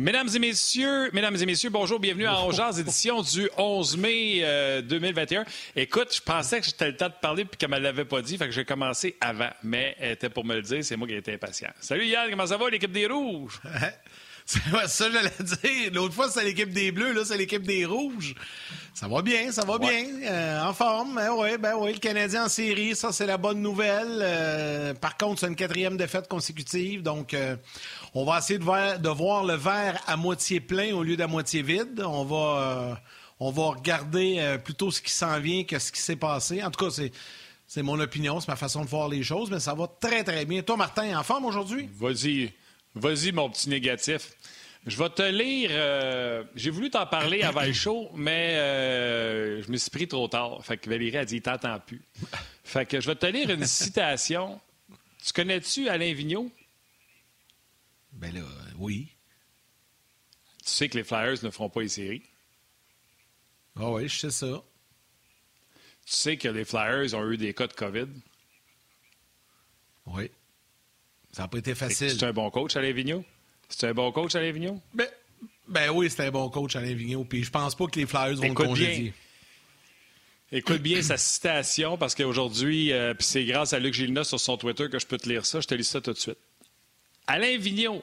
Mesdames et messieurs, mesdames et messieurs, bonjour, bienvenue à Ongears, édition du 11 mai 2021. Euh, Écoute, je pensais que j'étais le temps de parler puis qu'elle ne me l'avait pas dit, fait que j'ai commencé avant, mais elle était pour me le dire, c'est moi qui étais impatient. Salut Yann, comment ça va l'équipe des Rouges? C'est ça que j'allais dire. L'autre fois, c'est l'équipe des Bleus, là, c'est l'équipe des Rouges. Ça va bien, ça va bien. Euh, en forme, ben oui, ben oui. Le Canadien en série, ça, c'est la bonne nouvelle. Euh, par contre, c'est une quatrième défaite consécutive. Donc, euh, on va essayer de voir, le verre à moitié plein au lieu d'à moitié vide. On va, va regarder plutôt ce qui s'en vient que ce qui s'est passé. En tout cas, c'est. Mon opinion, c'est ma façon de voir les choses, mais ça va très, très bien. Toi, Martin, en forme aujourd'hui? Vas-y. Vas-y, mon petit négatif. Je vais te lire. Euh, j'ai voulu t'en parler avant le mais euh, je me suis pris trop tard. Fait que Valérie a dit T'entends plus. Fait que je vais te lire une citation. Tu connais-tu Alain Vigneault? Ben là, oui. Tu sais que les Flyers ne feront pas les séries? Ah oui, je sais ça. Tu sais que les Flyers ont eu des cas de COVID? Oui. Ça n'a pas été facile. C'est un bon coach, Alain Vigneault? C'est un bon coach, Alain Vigneault? Ben, ben oui, c'est un bon coach, Alain Vigneault. Puis je pense pas que les Flyers vont Écoute le congédier. Écoute bien sa citation, parce qu'aujourd'hui, euh, c'est grâce à Luc Gilna sur son Twitter que je peux te lire ça. Je te lis ça tout de suite. Alain Vigneault,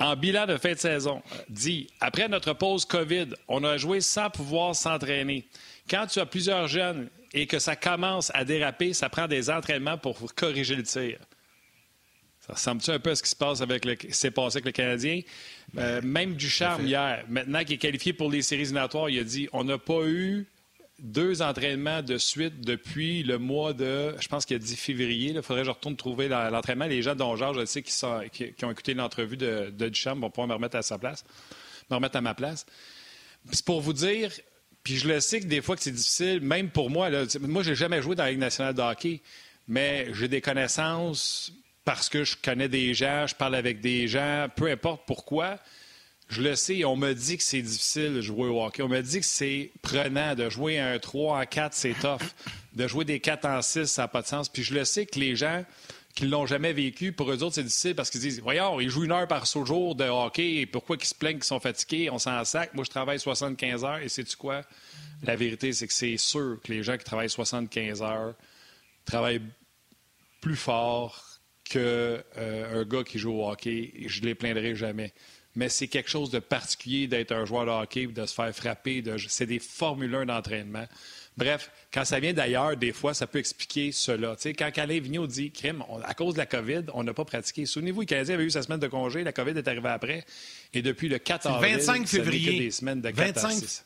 en bilan de fin de saison, dit Après notre pause COVID, on a joué sans pouvoir s'entraîner. Quand tu as plusieurs jeunes et que ça commence à déraper, ça prend des entraînements pour corriger le tir. Ça ressemble-tu un peu à ce qui se passe avec le, s'est passé avec le Canadien? Euh, même Ducharme, hier, maintenant qu'il est qualifié pour les séries éliminatoires, il a dit on n'a pas eu deux entraînements de suite depuis le mois de, je pense qu'il a dit février. Il faudrait que je retourne trouver l'entraînement. Les gens dont Georges, je sais, qui, qui, ont écouté l'entrevue de, de Ducharme vont pouvoir me remettre à sa place, me remettre à ma place. C'est pour vous dire, puis je le sais que des fois que c'est difficile, même pour moi. Là, moi, j'ai jamais joué dans la Ligue nationale de hockey, mais j'ai des connaissances parce que je connais des gens, je parle avec des gens, peu importe pourquoi. Je le sais, on me dit que c'est difficile de jouer au hockey. On me dit que c'est prenant de jouer un 3 en 4, c'est tough. De jouer des 4 en 6, ça n'a pas de sens. Puis je le sais que les gens qui ne l'ont jamais vécu, pour eux autres, c'est difficile parce qu'ils disent Voyons, ils jouent une heure par jour de hockey, et pourquoi ils se plaignent qu'ils sont fatigués On s'en sac. Moi, je travaille 75 heures, et sais-tu quoi? La vérité, c'est que c'est sûr que les gens qui travaillent 75 heures travaillent plus fort, qu'un euh, gars qui joue au hockey, je ne les plaindrai jamais. Mais c'est quelque chose de particulier d'être un joueur de hockey, de se faire frapper. C'est des formules d'entraînement. Bref, quand ça vient d'ailleurs, des fois, ça peut expliquer cela. quand Alain Vigneault dit crime, à cause de la COVID, on n'a pas pratiqué. Souvenez-vous, le Canadien avait eu sa semaine de congé, la COVID est arrivée après. Et depuis le 4 avril, 25 février. des semaines de 4 25...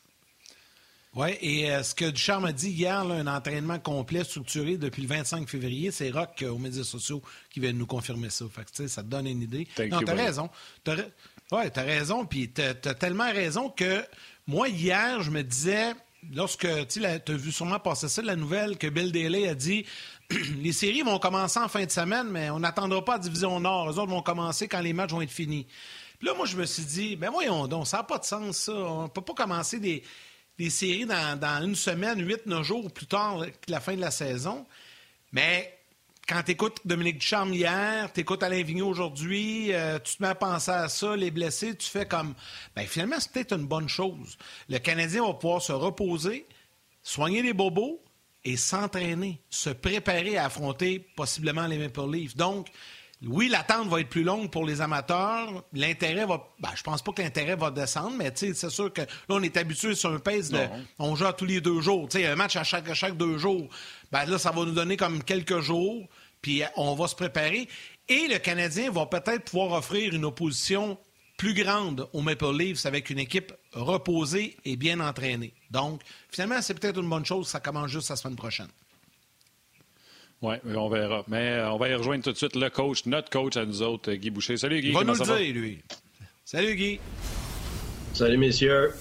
Oui, et euh, ce que Ducharme a dit hier, un entraînement complet, structuré depuis le 25 février, c'est Rock euh, aux médias sociaux qui vient nous confirmer ça. Fait que, ça te donne une idée. non, t'as raison. Oui, t'as raison, puis t'as as tellement raison que moi, hier, je me disais, lorsque tu as vu sûrement passer ça, la nouvelle que Bill Daly a dit les séries vont commencer en fin de semaine, mais on n'attendra pas à Division Nord. Les autres vont commencer quand les matchs vont être finis. Puis là, moi, je me suis dit, ben voyons donc, ça n'a pas de sens, ça. On peut pas commencer des des séries dans, une semaine, huit, neuf jours plus tard que la fin de la saison. Mais quand tu écoutes Dominique Ducharme hier, tu écoutes Alain Vigneault aujourd'hui, euh, tu te mets à penser à ça, les blessés, tu fais comme. Ben, finalement, c'est peut-être une bonne chose. Le Canadien va pouvoir se reposer, soigner les bobos et s'entraîner, se préparer à affronter possiblement les Maple Leafs. Donc, oui, l'attente va être plus longue pour les amateurs. L'intérêt va. Ben, je pense pas que l'intérêt va descendre, mais c'est sûr que là, on est habitué sur un pace de. On joue tous les deux jours. sais, un match à chaque, chaque deux jours. Ben, là, ça va nous donner comme quelques jours, puis on va se préparer. Et le Canadien va peut-être pouvoir offrir une opposition plus grande aux Maple Leafs avec une équipe reposée et bien entraînée. Donc, finalement, c'est peut-être une bonne chose. Ça commence juste la semaine prochaine. Oui, on verra. Mais euh, on va y rejoindre tout de suite le coach, notre coach à nous autres, Guy Boucher. Salut Guy. Il va nous le dire, lui. Salut Guy. Salut messieurs.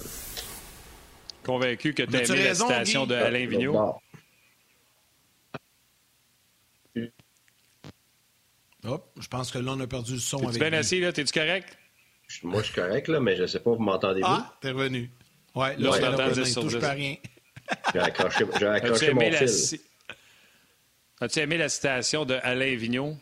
Convaincu que tu as aimé la citation de Alain Vigneault? Hop, je pense que là, on a perdu le son. Es-tu bien assis, là? T'es-tu correct? Moi, je suis correct, là, mais je ne sais pas, vous m'entendez-vous? Ah, t'es revenu. Oui, là, ouais, on t'entend 10 sur touche pas rien. J'ai accroché, accroché mon fil. As-tu aimé la citation de Alain Vigneault?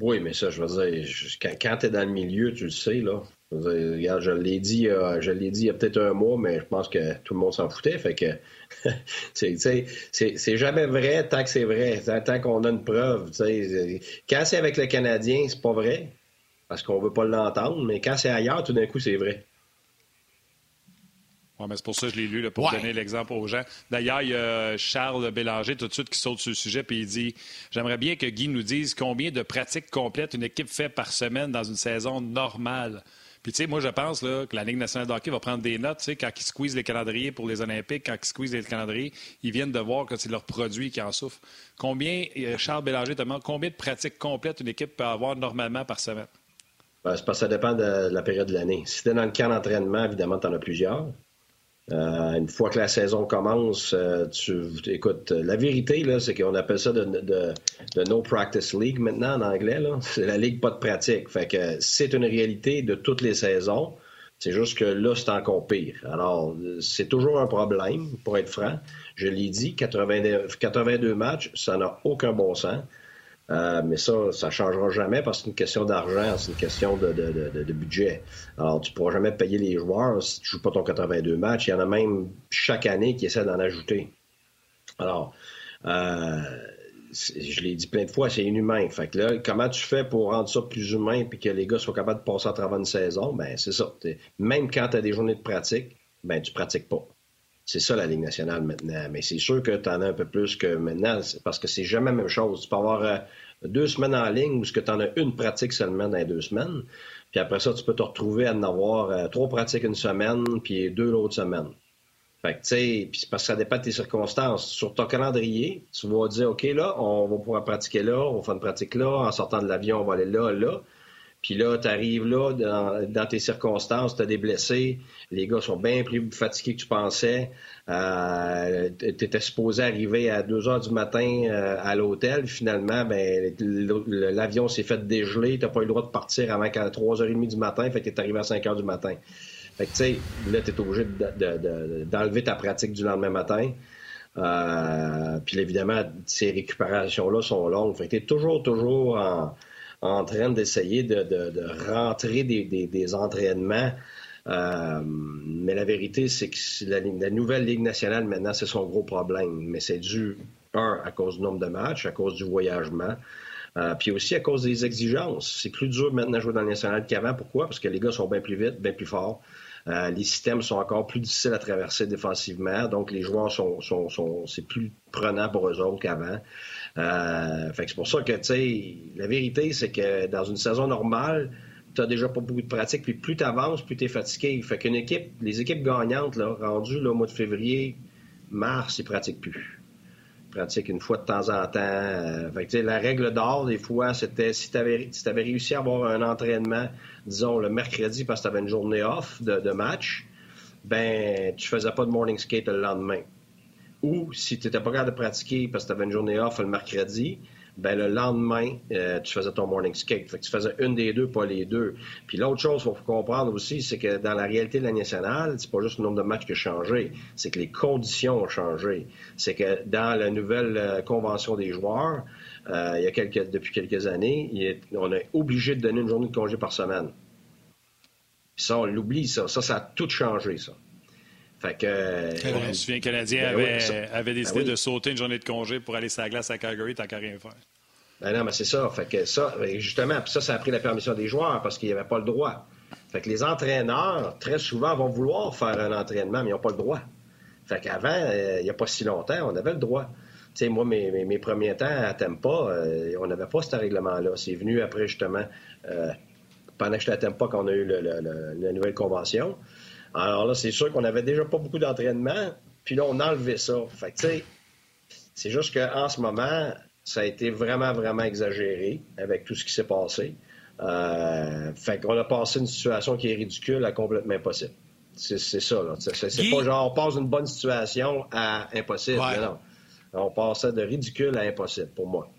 Oui, mais ça, je veux dire, quand, tu es dans le milieu, tu le sais, là. Je, regarde, je l'ai dit, je l'ai dit il y a peut-être un mois, mais je pense que tout le monde s'en foutait. Fait que c'est jamais vrai tant que c'est vrai, tant qu'on a une preuve. Quand c'est avec le Canadien, c'est pas vrai, parce qu'on veut pas l'entendre, mais quand c'est ailleurs, tout d'un coup, c'est vrai. Oui, mais c'est pour ça que je l'ai lu, pour donner l'exemple aux gens. D'ailleurs, il y a Charles Bélanger tout de suite qui saute sur le sujet, puis il dit J'aimerais bien que Guy nous dise combien de pratiques complètes une équipe fait par semaine dans une saison normale. Puis, tu sais, moi, je pense là, que la Ligue nationale de hockey va prendre des notes. Tu sais, quand ils squeezent les calendriers pour les Olympiques, quand ils squeezent les calendriers, ils viennent de voir que c'est leur produit qui en souffre. Combien, euh, Charles Bélanger demande, combien de pratiques complètes une équipe peut avoir normalement par semaine? Ben, c'est parce que ça dépend de la période de l'année. Si tu es dans le camp d'entraînement, évidemment, tu en as plusieurs. Euh, une fois que la saison commence, euh, tu écoute, la vérité, là, c'est qu'on appelle ça de, de, No Practice League maintenant en anglais. C'est la ligue pas de pratique. Fait que c'est une réalité de toutes les saisons. C'est juste que là, c'est encore pire. Alors, c'est toujours un problème, pour être franc. Je l'ai dit, 82 matchs, ça n'a aucun bon sens. Euh, mais ça, ça changera jamais parce que c'est une question d'argent, c'est une question de, de, de, budget. Alors, tu pourras jamais payer les joueurs si tu joues pas ton 82 matchs. Il y en a même chaque année qui essaient d'en ajouter. Alors, euh, je l'ai dit plein de fois, c'est inhumain. Fait que là, comment tu fais pour rendre ça plus humain puis que les gars soient capables de passer à travers une saison? Ben, c'est ça. Même quand tu as des journées de pratique, ben, tu pratiques pas. C'est ça la Ligue nationale maintenant. Mais c'est sûr que tu en as un peu plus que maintenant, parce que c'est jamais la même chose. Tu peux avoir euh, deux semaines en ligne que tu en as une pratique seulement dans les deux semaines. Puis après ça, tu peux te retrouver à en avoir euh, trois pratiques une semaine, puis deux l'autre semaine. Fait que, tu sais, puis parce que ça dépend de tes circonstances. Sur ton calendrier, tu vas dire, OK, là, on va pouvoir pratiquer là, on va faire une pratique là, en sortant de l'avion, on va aller là, là. Puis là, tu arrives là, dans, tes circonstances, tu as des blessés, les gars sont bien plus fatigués que tu pensais. Euh, tu étais supposé arriver à 2 heures du matin euh, à l'hôtel. Finalement, ben, l'avion s'est fait dégeler. Tu n'as pas eu le droit de partir avant qu'à 3h30 du matin. Fait que tu arrivé à 5 h du matin. Fait que, tu sais, là, tu es obligé d'enlever ta pratique du lendemain matin. Euh, puis évidemment, ces récupérations-là sont longues. Fait que tu es toujours, toujours en en train d'essayer de, rentrer des, entraînements. Euh, mais la vérité, c'est que la, nouvelle Ligue nationale, maintenant, c'est son gros problème. Mais c'est dû, un, à cause du nombre de matchs, à cause du voyagement, euh, puis aussi à cause des exigences. C'est plus dur maintenant de jouer dans le national qu'avant. Pourquoi? Parce que les gars sont bien plus vite, bien plus forts. Euh, les systèmes sont encore plus difficiles à traverser défensivement, donc les joueurs sont, sont, c'est plus prenant pour eux autres qu'avant. Euh, fait c'est pour ça que, tu sais, la vérité, c'est que dans une saison normale, tu déjà pas beaucoup de pratique, puis plus tu avances, plus tu es fatigué. Fait qu'une équipe, les équipes gagnantes, rendues au mois de février, mars, ils pratiquent plus. Ils pratiquent une fois de temps en temps. Euh, fait que, la règle d'or, des fois, c'était si tu avais réussi à avoir un entraînement, disons, le mercredi parce que tu avais une journée off de, de match, ben, tu faisais pas de morning skate le lendemain. Ou si tu n'étais pas capable de pratiquer parce que tu avais une journée off le mercredi, ben le lendemain, euh, tu faisais ton morning skate. Fait que tu faisais une des deux, pas les deux. Puis l'autre chose qu'il faut comprendre aussi, c'est que dans la réalité de la nationale, c'est pas juste le nombre de matchs qui a changé, c'est que les conditions ont changé. C'est que dans la nouvelle euh, convention des joueurs, euh, il y a quelques, depuis quelques années, on est obligé de donner une journée de congé par semaine. Ça, on l'oublie, ça. Ça, ça a tout changé, ça. Fait que. Je me souviens, le Canadien ben avait, ben décidé de sauter une journée de congé pour aller sur la glace à Calgary, tant qu'à rien faire. Ben non, mais c'est ça. Fait que ça, justement, puis ça, ça a pris la permission des joueurs parce qu'ils n'avaient pas le droit. Fait que les entraîneurs, très souvent, vont vouloir faire un entraînement, mais ils n'ont pas le droit. Fait qu'avant, euh, il n'y a pas si longtemps, on avait le droit. Tu sais, moi, mes, mes, premiers temps à Tempa, euh, on n'avait pas ce règlement-là. C'est venu après, justement, euh, pendant que j'étais à Tempa, qu'on a eu la nouvelle convention. Alors là, c'est sûr qu'on avait déjà pas beaucoup d'entraînement, puis là, on a enlevé ça. Fait que, tu sais, c'est juste qu'en ce moment, ça a été vraiment, vraiment exagéré avec tout ce qui s'est passé. Euh, fait qu'on a passé une situation qui est ridicule à complètement impossible. C'est ça, là. C'est pas genre on passe d'une bonne situation à impossible. Non. On passait de ridicule à impossible pour moi.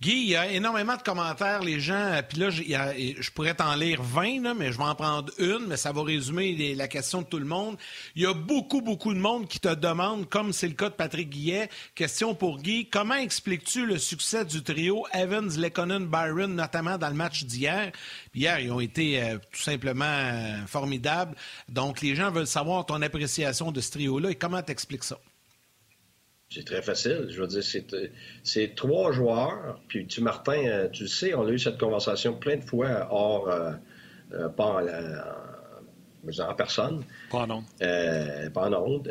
Guy, il y a énormément de commentaires, les gens, euh, puis là, je pourrais t'en lire 20, mais je vais en prendre une, mais ça va résumer la question de tout le monde. Il y a beaucoup, beaucoup de monde qui te demande, comme c'est le cas de Patrick Guillet, question pour Guy, comment expliques-tu le succès du trio Evans, Lekonen, Byron, notamment dans le match d'hier? Hier, ils ont été euh, tout simplement euh, formidables. Donc, les gens veulent savoir ton appréciation de ce trio-là et comment t'expliques ça? C'est très facile. Je veux dire, c'est trois joueurs. Puis tu, Martin, euh, tu le sais, on a eu cette conversation plein de fois hors, euh, euh, pas en, personne. Pas en ondes. pas en ondes.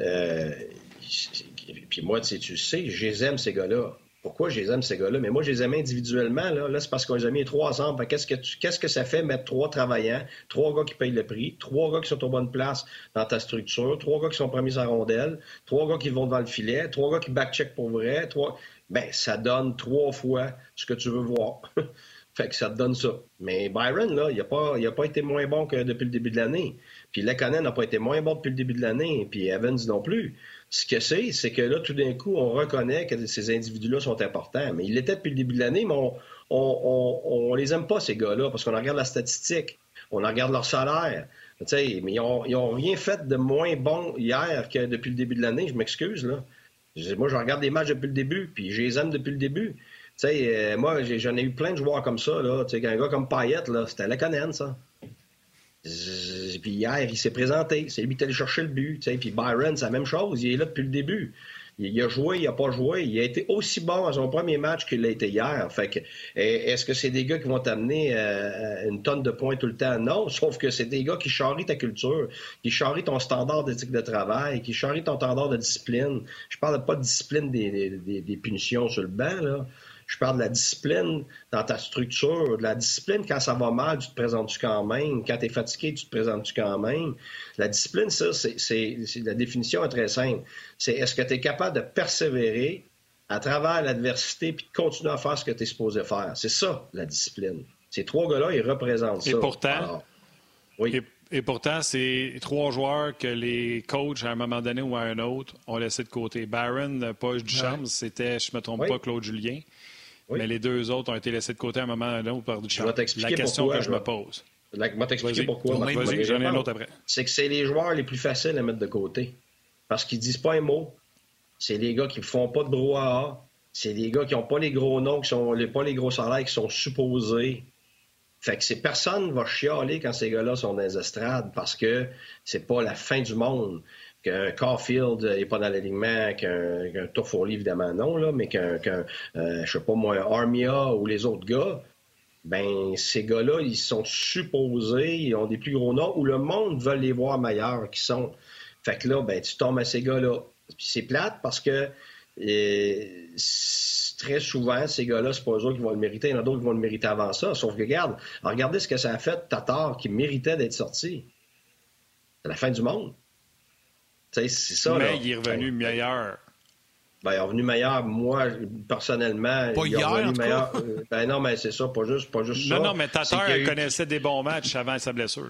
puis moi, tu tu sais, je les aime, ces gars-là. Pourquoi je les aime, ces gars-là? Mais moi, je les aime individuellement. Là, là c'est parce qu'on les a mis trois ensemble. Qu'est-ce que, que ça fait mettre trois travaillants, trois gars qui payent le prix, trois gars qui sont aux bonnes places dans ta structure, trois gars qui sont promis à rondelle, trois gars qui vont devant le filet, trois gars qui back-check pour vrai, trois... Ben, ça donne trois fois ce que tu veux voir. fait que ça te donne ça. Mais Byron, là, il n'a pas, il a pas été moins bon que depuis le début de l'année. Puis Lekonen n'a pas été moins bon depuis le début de l'année. Puis Evans non plus. Ce que c'est, c'est que là, tout d'un coup, on reconnaît que ces individus-là sont importants. Mais ils l'étaient depuis le début de l'année, mais on, on, les aime pas, ces gars-là, parce qu'on regarde la statistique, on regarde leur salaire. mais ils ont, ont rien fait de moins bon hier que depuis le début de l'année. Je m'excuse. Moi, je regarde les matchs depuis le début, puis je les aime depuis le début. Euh, moi, j'en ai, eu plein de joueurs comme ça. Là. un gars comme Payette, c'était la canenne, ça. Puis hier, il s'est présenté. C'est lui qui est allé chercher le but. Puis Byron, c'est la même chose. Il est là depuis le début. Il a joué, il n'a pas joué. Il a été aussi bon à son premier match qu'il l'a été hier. Fait que, est-ce que c'est des gars qui vont t'amener euh, une tonne de points tout le temps? Non, sauf que c'est des gars qui charrient ta culture, qui charrient ton standard d'éthique de travail, qui charrient ton standard de discipline. Je parle pas de discipline des, des, des punitions sur le banc, là. Je parle de la discipline dans ta structure, de la discipline quand ça va mal, tu te présentes-tu quand même, quand tu es fatigué, tu te présentes-tu quand même? La discipline, ça, c'est la définition est très simple. C'est est-ce que tu es capable de persévérer à travers l'adversité puis de continuer à faire ce que tu es supposé faire? C'est ça, la discipline. Ces trois gars-là, ils représentent ça. Et pourtant, oui. Et, pourtant, c'est trois joueurs que les coachs, à un moment donné ou à un autre, ont laissé de côté. Baron, pas Duchamp, c'était, je ne me trompe pas, Claude Julien. Mais les deux autres ont été laissés de côté à un moment ou par du Je vais t'expliquer La question que je me pose. Je vais t'expliquer pourquoi. Vas-y, j'en ai un autre après. C'est que c'est les joueurs les plus faciles à mettre de côté. Parce qu'ils disent pas un mot. C'est les gars qui ne font pas de brouhaha. C'est les gars qui n'ont pas les gros noms, qui sont pas les gros salaires, qui sont supposés. Fait que ces personnes vont chialer quand ces gars-là sont dans les estrades parce que c'est pas la fin du monde qu'un Caulfield n'est pas dans l'alignement, qu'un qu évidemment non, là, mais qu'un, qu euh, je sais pas moi, Armia ou les autres gars, ben ces gars-là, ils sont supposés, ils ont des plus gros noms, où le monde veut les voir meilleurs qu'ils sont. Fait que là, ben tu tombes à ces gars-là. Puis c'est plate parce que euh, très souvent, ces gars-là, c'est pas eux qui vont le mériter. Il y en a d'autres qui vont le mériter avant ça. Sauf que, regarde, regardez ce que ça a fait Tatar qui méritait d'être sorti. C'est la fin du monde. C'est ça. Mais il est revenu meilleur. Ben, il est revenu meilleur. Moi, personnellement. Pas il hier, revenu meilleur. Euh, ben non, mais c'est ça, pas juste, pas juste non, ça. Non, mais Tatar eu... connaissait des bons matchs avant sa blessure.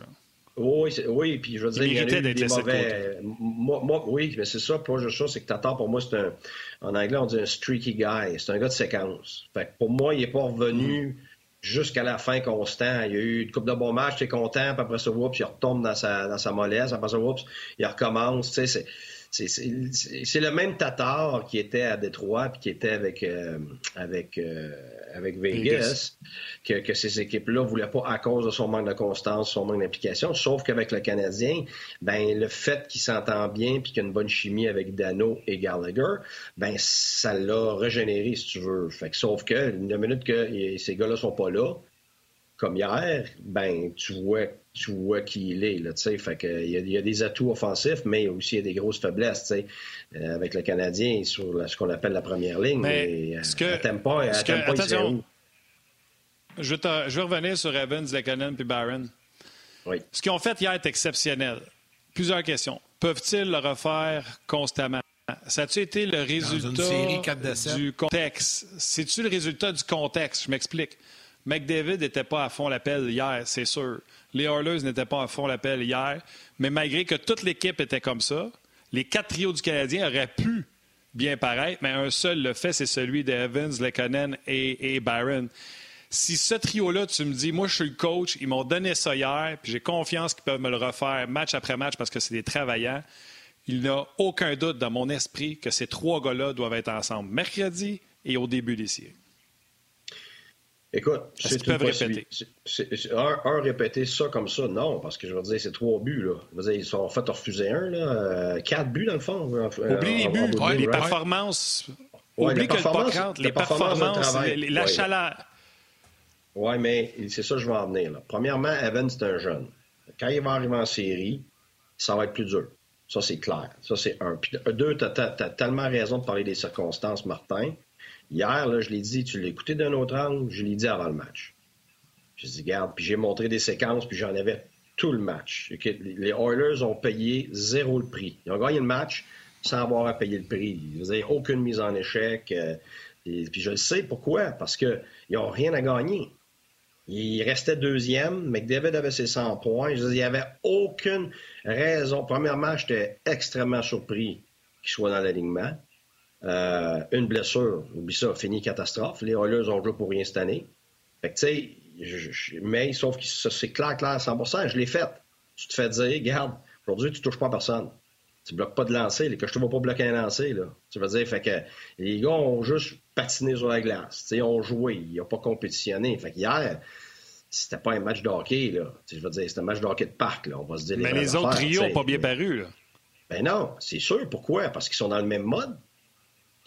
Oui, oui, puis je veux dire, il, y a eu des mauvais. Moi, moi, oui, mais c'est ça, pas juste ça, c'est que Tatar, pour moi, c'est un. En anglais, on dit un streaky guy. C'est un gars de séquence. Fait que pour moi, il n'est pas revenu. Mm jusqu'à la fin constant. Il y a eu une coupe de bons matchs, tu es content, puis après ça, oups, il retombe dans sa, dans sa mollesse, après ça, oups, il recommence. Tu sais, c'est le même Tatar qui était à Détroit puis qui était avec, euh, avec, euh, avec Vegas, que, que, ces équipes-là ne voulaient pas à cause de son manque de constance, son manque d'implication. Sauf qu'avec le Canadien, ben, le fait qu'il s'entend bien puis qu'il y a une bonne chimie avec Dano et Gallagher, ben, ça l'a régénéré, si tu veux. Fait que, sauf que, une minute que ces gars-là sont pas là, comme hier, ben, tu vois tu vois qui il est. Là, fait que, il, y a, il y a des atouts offensifs, mais aussi il y a des grosses faiblesses euh, avec le Canadien sur la, ce qu'on appelle la première ligne. Mais, mais ce que, pas, attention, je, vais je vais revenir sur Evans, Lekonen et Barron. Oui. Ce qu'ils ont fait hier est exceptionnel. Plusieurs questions. Peuvent-ils le refaire constamment? Ça a-tu été le résultat du contexte? C'est-tu le résultat du contexte? Je m'explique. McDavid n'était pas à fond l'appel hier, c'est sûr. Les Oilers n'étaient pas à fond l'appel hier. Mais malgré que toute l'équipe était comme ça, les quatre trios du Canadien auraient pu bien paraître, mais un seul le fait, c'est celui d'Evans, Lekonen et, et Byron. Si ce trio-là, tu me dis, moi, je suis le coach, ils m'ont donné ça hier, puis j'ai confiance qu'ils peuvent me le refaire match après match parce que c'est des travaillants, il n'y a aucun doute dans mon esprit que ces trois gars-là doivent être ensemble mercredi et au début séries. Écoute, c'est peuvent répéter. Un, un, répéter ça comme ça, non, parce que je veux dire, c'est trois buts. Là. Je veux dire, ils sont en fait refuser un, là, euh, quatre buts dans le fond. Oublie les buts, les performances. Oublie que le les performances, la chaleur. Oui, mais c'est ça que je vais en venir. Là. Premièrement, Evan, c'est un jeune. Quand il va arriver en série, ça va être plus dur. Ça, c'est clair. Ça, c'est un. Puis deux, tu as, tellement raison de parler des circonstances, Martin. Hier, je l'ai dit, tu l'as écouté d'un autre angle, je l'ai dit avant le match. Je dit, regarde, puis j'ai montré des séquences, puis j'en avais tout le match. Les Oilers ont payé zéro le prix. Ils ont gagné le match sans avoir à payer le prix. Ils faisaient aucune mise en échec. Euh, puis je le sais pourquoi, parce qu'ils n'ont rien à gagner. Il restait deuxième. McDavid avait ses 100 points. Je il n'y avait aucune raison. Premièrement, j'étais extrêmement surpris qu'il soit dans l'alignement. Euh, une blessure, oublie ça, fini catastrophe. Les Oilers ont joué pour rien cette année. Fait que, tu sais, mais sauf que c'est clair, clair, 100%. Je l'ai fait. Tu te fais dire, garde, aujourd'hui, tu touches pas personne. Tu bloques pas de lancer. Que je te vois pas bloquer un lancer, là. Tu veux dire, fait que les gars ont juste patiné sur la glace. ils ont joué. Ils n'ont pas compétitionné. Fait hier, c'était pas un match de hockey, là. je veux dire, c'était un match de hockey de parc, là. On va se dire Mais les, autres trios n'ont pas bien paru, là. Ben non, c'est sûr. Pourquoi? Parce qu'ils sont dans le même mode.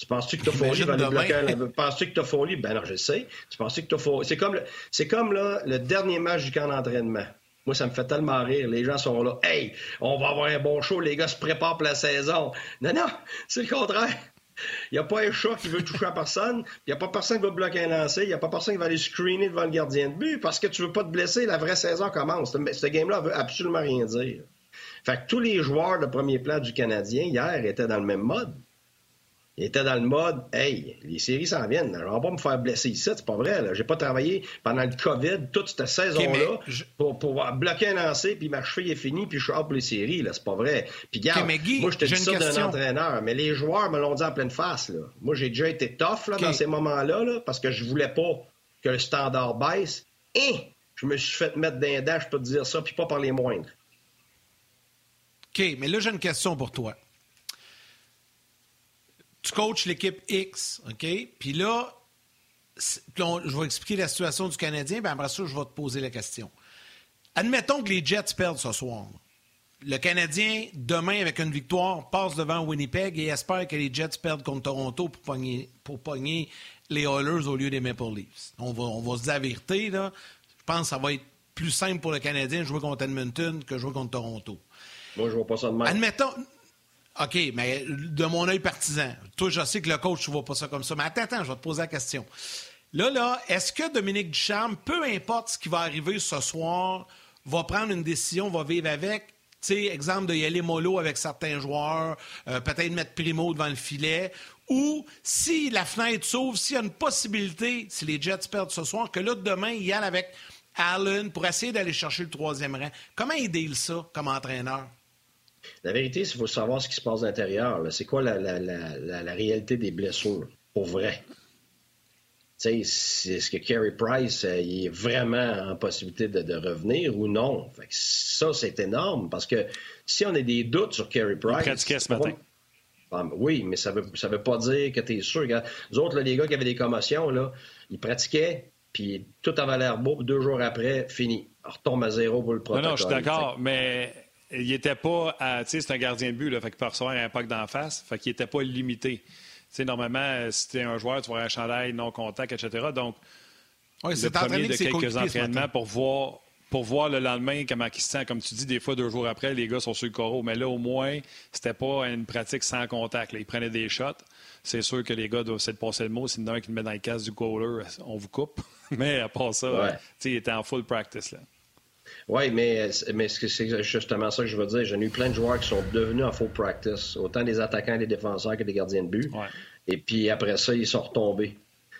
Tu penses-tu que Toffoli va aller bloquer Penses-tu que Toffoli... Ben non, je sais. Tu penses que Toffoli... C'est comme, le... c'est comme là, le dernier match du camp d'entraînement. Moi, ça me fait tellement rire. Les gens sont là. Hey, on va avoir un bon show. Les gars se préparent pour la saison. Non, non, c'est le contraire. Il n'y a pas un chat qui veut toucher à personne. Il n'y a pas personne qui va bloquer un lancer. Il n'y a pas personne qui va aller screener devant le gardien de but parce que tu ne veux pas te blesser. La vraie saison commence. Ce game-là veut absolument rien dire. Fait que tous les joueurs de premier plan du Canadien hier étaient dans le même mode. Il était dans le mode Hey, les séries s'en viennent. Je vais pas me faire blesser ici, c'est pas vrai. J'ai pas travaillé pendant le COVID toute cette saison-là pour pouvoir bloquer un lancer, puis ma cheville est finie, puis je suis hors pour les séries. C'est pas vrai. Puis garde, moi je te dis ça d'un entraîneur, mais les joueurs me l'ont dit en pleine face. Là. Moi, j'ai déjà été tough là, dans ces moments-là là, parce que je voulais pas que le standard baisse. Et je me suis fait mettre d'un dash, je peux te dire ça, puis pas par les moindres. OK, mais là, j'ai une question pour toi tu coaches l'équipe X, OK? Puis là, je vais expliquer la situation du Canadien, puis après ça, je vais te poser la question. Admettons que les Jets perdent ce soir. Le Canadien, demain, avec une victoire, passe devant Winnipeg et espère que les Jets perdent contre Toronto pour pogner, pour pogner les Oilers au lieu des Maple Leafs. On va, on va se dire la vérité, là. Je pense que ça va être plus simple pour le Canadien de jouer contre Edmonton que de jouer contre Toronto. Moi, je vois pas ça de mal. Admettons, OK, mais de mon œil partisan, toi, je sais que le coach ne vois pas ça comme ça. Mais attends, attends, je vais te poser la question. Là, là, est-ce que Dominique Ducharme, peu importe ce qui va arriver ce soir, va prendre une décision, va vivre avec? Tu sais, exemple de y aller mollo avec certains joueurs, euh, peut-être mettre Primo devant le filet, ou si la fenêtre s'ouvre, s'il y a une possibilité, si les Jets perdent ce soir, que là, demain, il y avec Allen pour essayer d'aller chercher le troisième rang. Comment il deal ça comme entraîneur? La vérité, c'est qu'il faut savoir ce qui se passe à l'intérieur. C'est quoi la, réalité des blessures, pour vrai? Est-ce que Carey Price euh, est vraiment en possibilité de, revenir ou non? ça, c'est énorme parce que si on a des doutes sur Carey Price. Il ce matin. oui, mais ça ne veut, ça veut pas dire que tu es sûr. Les autres, les gars qui avaient des commotions, là, ils pratiquaient, puis tout avait l'air beau, deux jours après, fini. On retombe à zéro pour le protocole. Non, non, je suis d'accord, mais il n'était pas Tu sais, c'est un gardien de but, là, fait qu'il peut recevoir un impact d'en face, fait qu'il n'était pas limité. Tu sais, normalement, si tu es un joueur, tu vas avoir un chandail non contact, etc. Donc, oui, c'est premier de quelques entraînements pour voir, pour voir le lendemain comment il se sent. Comme tu dis, des fois, deux jours après, les gars sont sur le coraux. Mais là, au moins, c'était pas une pratique sans contact. Ils prenaient des shots. C'est sûr que les gars doivent essayer de passer le mot. S'il y en a un qui le met dans le casque du goaler, on vous coupe. mais à part ça, ouais. il était en full practice. Là. Oui, mais, mais c'est justement ça que je veux dire. J'ai eu plein de joueurs qui sont devenus en full practice, autant des attaquants, des défenseurs que des gardiens de but. Et puis après ça, ils sont retombés.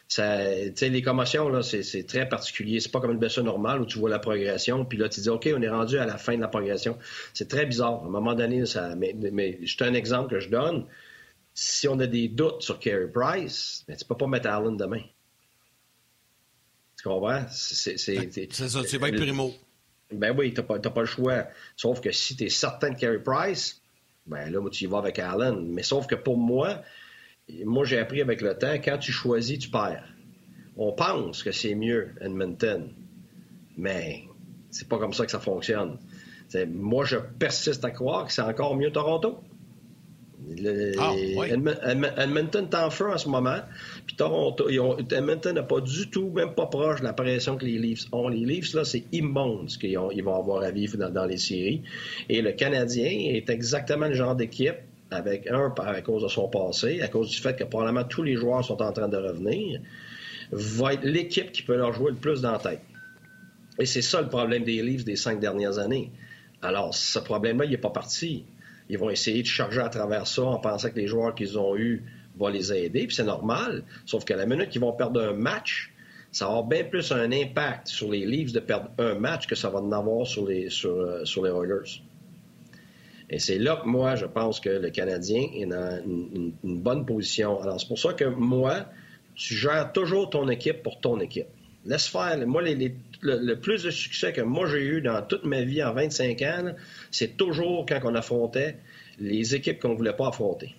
Ça, les commotions, là, c'est très particulier. C'est pas comme une blessure normale où tu vois la progression, puis là, tu dis, OK, on est rendu à la fin de la progression. C'est très bizarre. À un moment donné, ça, mais, mais c'est un exemple que je donne. si on a des doutes sur Carey Price, ben, tu ne peux pas mettre Allen demain. Tu comprends? C'est ça, tu vas être primo. Ben oui, tu n'as pas, pas, le choix. Sauf que si tu es certain de Carey Price, ben là, tu y vas avec Allen. Mais sauf que pour moi, moi, j'ai appris avec le temps, quand tu choisis, tu perds. On pense que c'est mieux Edmonton, mais c'est pas comme ça que ça fonctionne. moi, je persiste à croire que c'est encore mieux Toronto. Ah, Edmonton est en feu en ce moment. Puis Toronto, Edmonton n'a pas du tout, même pas proche de la pression que les Leafs ont. Les Leafs, là, c'est immonde ce qu'ils vont avoir à vivre dans, les séries. Et le Canadien est exactement le genre d'équipe avec un, à cause de son passé, à cause du fait que probablement tous les joueurs sont en train de revenir, va être l'équipe qui peut leur jouer le plus dans la tête. Et c'est ça le problème des Leafs des cinq dernières années. Alors, ce problème-là, il n'est pas parti. Ils vont essayer de charger à travers ça en pensant que les joueurs qu'ils ont eus vont les aider, puis c'est normal. Sauf qu'à la minute qu'ils vont perdre un match, ça va avoir bien plus un impact sur les Leafs de perdre un match que ça va en avoir sur les, sur, euh, sur les Oilers. Et c'est là que moi, je pense que le Canadien est dans une, bonne position. Alors, c'est pour ça que moi, tu gères toujours ton équipe pour ton équipe. Laisse faire. Moi, le, plus de succès que moi j'ai eu dans toute ma vie en 25 ans, c'est toujours quand on affrontait les équipes qu'on ne voulait pas affronter.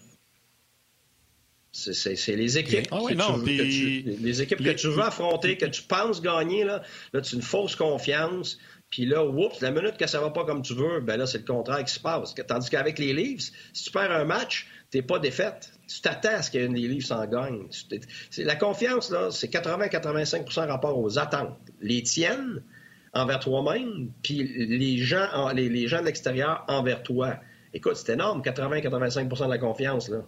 C'est les équipes, ah que, tu, les équipes que tu veux affronter, que tu penses gagner, là, là tu une fausse confiance, puis là, oups, la minute que ça va pas comme tu veux, ben là, c'est le contraire qui se passe. Tandis qu'avec les Leafs, si tu perds un match, tu n'es pas défaite. Tu t'attends à ce qu'il y ait des Leafs en gagne. La confiance, là, c'est 80-85% rapport aux attentes. Les tiennes envers toi-même, puis les gens, les, gens de l'extérieur envers toi. Écoute, c'est énorme, 80-85% de la confiance, là.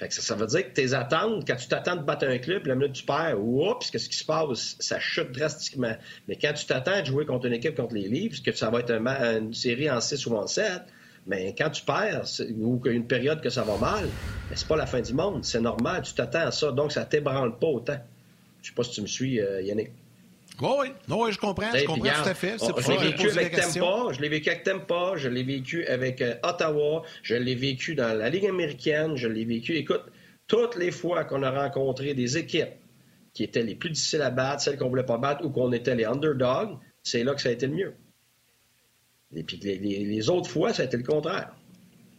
Fait que ça, veut dire que tes attentes, quand tu t'attends de battre un club, la minute tu perds, oups, qu'est-ce qui se passe? Ça chute drastiquement. Mais quand tu t'attends de jouer contre une équipe contre les Leafs, que ça va être une série en 6 ou en 7, mais quand tu perds ou qu'il y a une période que ça va mal, c'est pas la fin du monde. C'est normal, tu t'attends à ça. Donc, ça t'ébranle pas autant. Je sais pas si tu me suis, euh, Yannick. Oui, oui. je comprends. Je comprends tout à fait. je l'ai vécu avec Tampa, je l'ai vécu avec Tampa, je l'ai vécu avec Ottawa, je l'ai vécu dans la Ligue américaine, je l'ai vécu. Écoute, toutes les fois qu'on a rencontré des équipes qui étaient les plus difficiles à battre, celles qu'on voulait pas battre ou qu'on était les underdogs, c'est là que ça a été le mieux. Et puis les, autres fois, ça a été le contraire.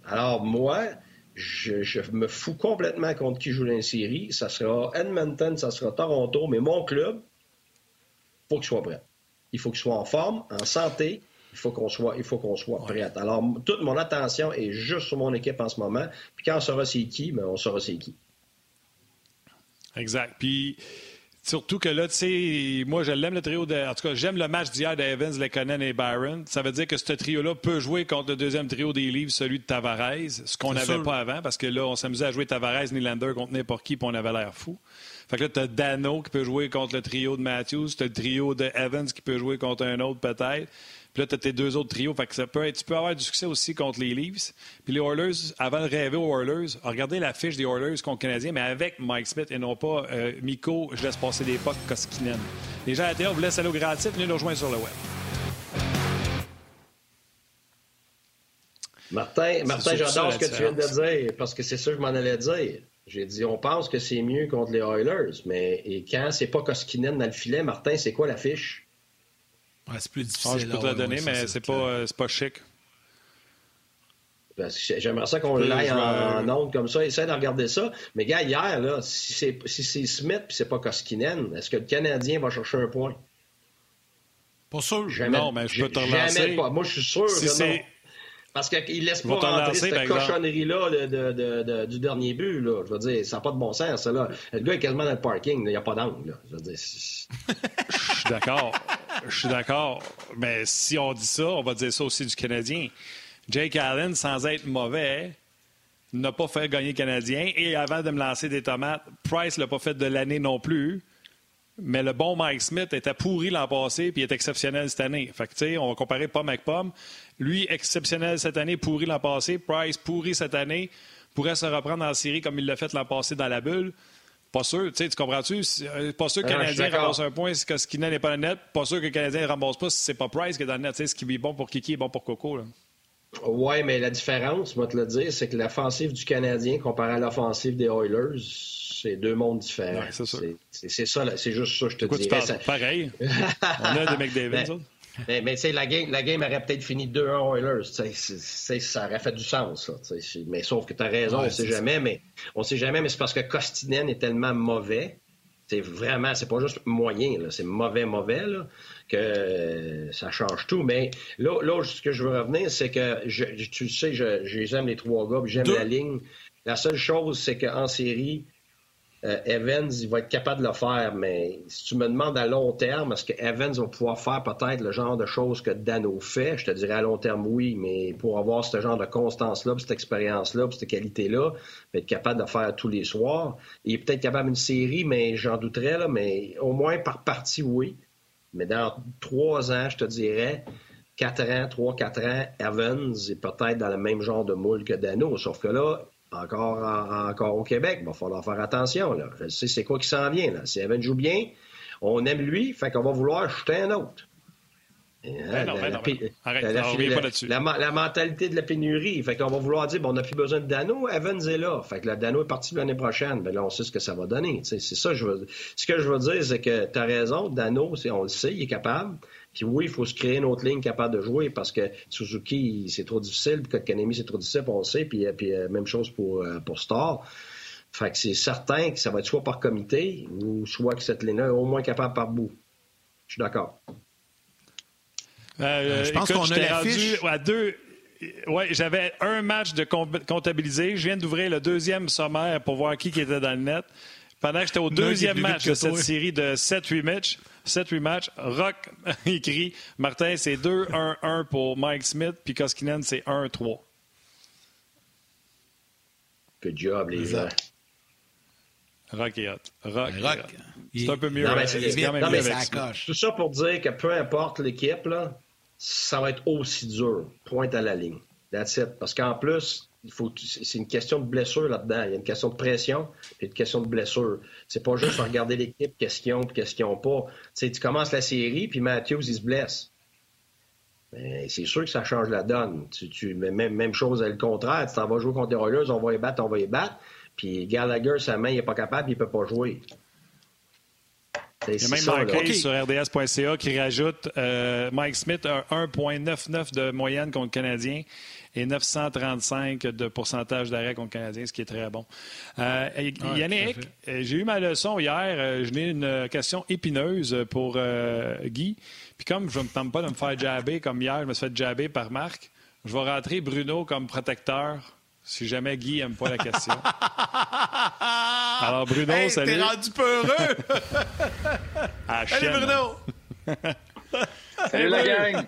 Alors moi, je, me fous complètement contre qui joue la série. Ça sera Edmonton, ça sera Toronto, mais mon club, faut qu'il soit prêt. Il faut qu'il soit en forme, en santé. Il faut qu'on soit, il faut qu'on soit prêt. Alors, toute mon attention est juste sur mon équipe en ce moment. Puis quand on saura c'est qui, mais ben, on saura c'est qui. Exact. Puis Surtout que là, tu sais, moi, je l'aime le trio de. En tout cas, j'aime le match d'hier d'Evans, Lekonen et Byron. Ça veut dire que ce trio-là peut jouer contre le deuxième trio des livres, celui de Tavares, ce qu'on n'avait pas avant, parce que là, on s'amusait à jouer Tavares, Nylander contre n'importe qui, puis on avait l'air fou. Fait que là, tu as Dano qui peut jouer contre le trio de Matthews, tu as le trio de Evans qui peut jouer contre un autre peut-être. Puis là, tu as tes deux autres trios. Fait que ça peut être, tu peux avoir du succès aussi contre les Leafs. Puis les Oilers, avant de rêver aux Oilers, regardez la fiche des Oilers contre les Canadiens, mais avec Mike Smith et non pas euh, Miko, je laisse passer des potes Koskinen. Les gens à la vous laissez aller au gratis, venez nous rejoindre sur le web. Martin, Martin j'adore ce que tu viens de dire, parce que c'est ça que je m'en allais dire. J'ai dit, on pense que c'est mieux contre les Oilers, mais et quand c'est pas Koskinen dans le filet, Martin, c'est quoi la fiche? c'est plus difficile. Ah, je peux te la donner, mais c'est pas, euh, pas chic. J'aimerais ça qu'on l'aille en, onde comme ça. Essaye de regarder ça. Mais gars, hier, là, si c'est si Smith et c'est pas Koskinen, est-ce que le Canadien va chercher un point? Pas sûr. non, mais je peux te relancer. Pas. Moi, je suis sûr que non. Parce qu'il laisse pas rentrer cette cochonnerie-là de, de, de, du dernier but. Là. Je veux dire, ça n'a pas de bon sens, ça. Là. Le gars est quasiment dans le parking, il n'y a pas d'angle. Je veux dire, je suis d'accord. Je suis d'accord. Mais si on dit ça, on va dire ça aussi du Canadien. Jake Allen, sans être mauvais, n'a pas fait gagner le Canadien. Et avant de me lancer des tomates, Price l'a pas fait de l'année non plus. Mais le bon Mike Smith était pourri l'an passé puis il est exceptionnel cette année. Fait que, tu sais, on va comparer pomme avec pomme. Lui, exceptionnel cette année, pourri l'an passé. Price, pourri cette année. Pourrait se reprendre en série comme il l'a fait l'an passé dans la bulle. Pas sûr, tu comprends-tu? Euh, pas sûr que le Canadien ramasse un point si Skinner n'est pas le net. Pas sûr que le Canadien ne ramasse pas si c'est pas Price qui est dans le net. ce qui est bon pour Kiki est bon pour Coco. Là. Oui, mais la différence, moi te le dire, c'est que l'offensive du Canadien comparé à l'offensive des Oilers, c'est deux mondes différents. c'est ça, c'est juste ça, je te dis. Pareil? On a des McDavid, mais, mais, tu sais, la game, la game aurait peut-être fini 2-1 Oilers. ça aurait fait du sens. mais sauf que tu as raison, on ne sait jamais. Mais on sait jamais, mais c'est parce que Costinen est tellement mauvais. C'est vraiment, c'est pas juste moyen, c'est mauvais, mauvais, que ça change tout. Mais là, là, ce que je veux revenir, c'est que je, tu sais, j'aime les trois gars, j'aime la ligne. La seule chose, c'est qu'en série, euh, Evans, il va être capable de le faire, mais si tu me demandes à long terme, est-ce que Evans va pouvoir faire peut-être le genre de choses que Dano fait? Je te dirais à long terme, oui, mais pour avoir ce genre de constance-là, cette expérience-là, cette qualité-là, être capable de faire tous les soirs. Il est peut-être capable d'une série, mais j'en douterais, mais au moins par partie, oui. Mais dans trois ans, je te dirais, quatre ans, trois, quatre ans, Evans est peut-être dans le même genre de moule que Dano, sauf que là, encore, encore au Québec, il va falloir faire attention. Là. Je sais c'est quoi qui s'en vient. Là. Si Evan joue bien, on aime lui, fait qu'on va vouloir jeter un autre. la, mentalité de la pénurie. Fait qu'on va vouloir dire, bon, on n'a plus besoin de Dano, Evans est là. Fait que la Dano est parti l'année prochaine. Ben là, on sait ce que ça va donner. C'est ça je veux Ce que je veux dire, c'est que tu as raison, Dano, on le sait, il est capable. Puis oui, il faut se créer une autre ligne capable de jouer parce que Suzuki, c'est trop difficile, puis Kanemi, c'est trop difficile, on le sait, puis, euh, puis euh, même chose pour, euh, pour Star. Fait que c'est certain que ça va être soit par comité ou soit que cette ligne-là est au moins capable par bout. Je suis d'accord. je pense qu'on a la à deux. Oui, j'avais un match de comptabiliser. Je viens d'ouvrir le deuxième sommaire pour voir qui était dans le net. Pendant que j'étais au deuxième match de cette série de 7-8 matchs, 7-8 matchs, Rock écrit Martin, c'est 2-1-1 pour Mike Smith, puis Koskinen, c'est 1-3. Good job, les gars. Rock et hot. Rock. Rock. C'est un peu mieux. Non, mais c'est Tout ça pour dire que peu importe l'équipe, ça va être aussi dur. Pointe à la ligne. That's it. Parce qu'en plus, il faut, c'est une question de blessure là-dedans. Il y a une question de pression et une question de blessure. C'est pas juste regarder l'équipe, qu'est-ce qu'ils ont et qu'est-ce qu'ils n'ont pas. tu commences la série, puis Matthews, il se blesse. Mais c'est sûr que ça change la donne. Tu, même, même chose à le contraire. Tu t'en vas jouer contre les Oilers, on va les battre, on va les battre. Puis Gallagher, sa main, il n'est pas capable, il ne peut pas jouer. Il y a même Marquez sur RDS.ca qui rajoute euh, Mike Smith a 1,99 de moyenne contre le Canadien et 935 de pourcentage d'arrêt contre le Canadien, ce qui est très bon. Euh, Yannick, euh, j'ai eu ma leçon hier. Euh, je n'ai une question épineuse pour Guy. Puis comme je ne me tente pas de me faire jabber comme hier, je me suis fait jabber par Marc, je vais rentrer Bruno comme protecteur si jamais Guy n'aime pas la question. Alors, Bruno, hey, salut. T'es rendu peureux! salut, Bruno! salut, la gang!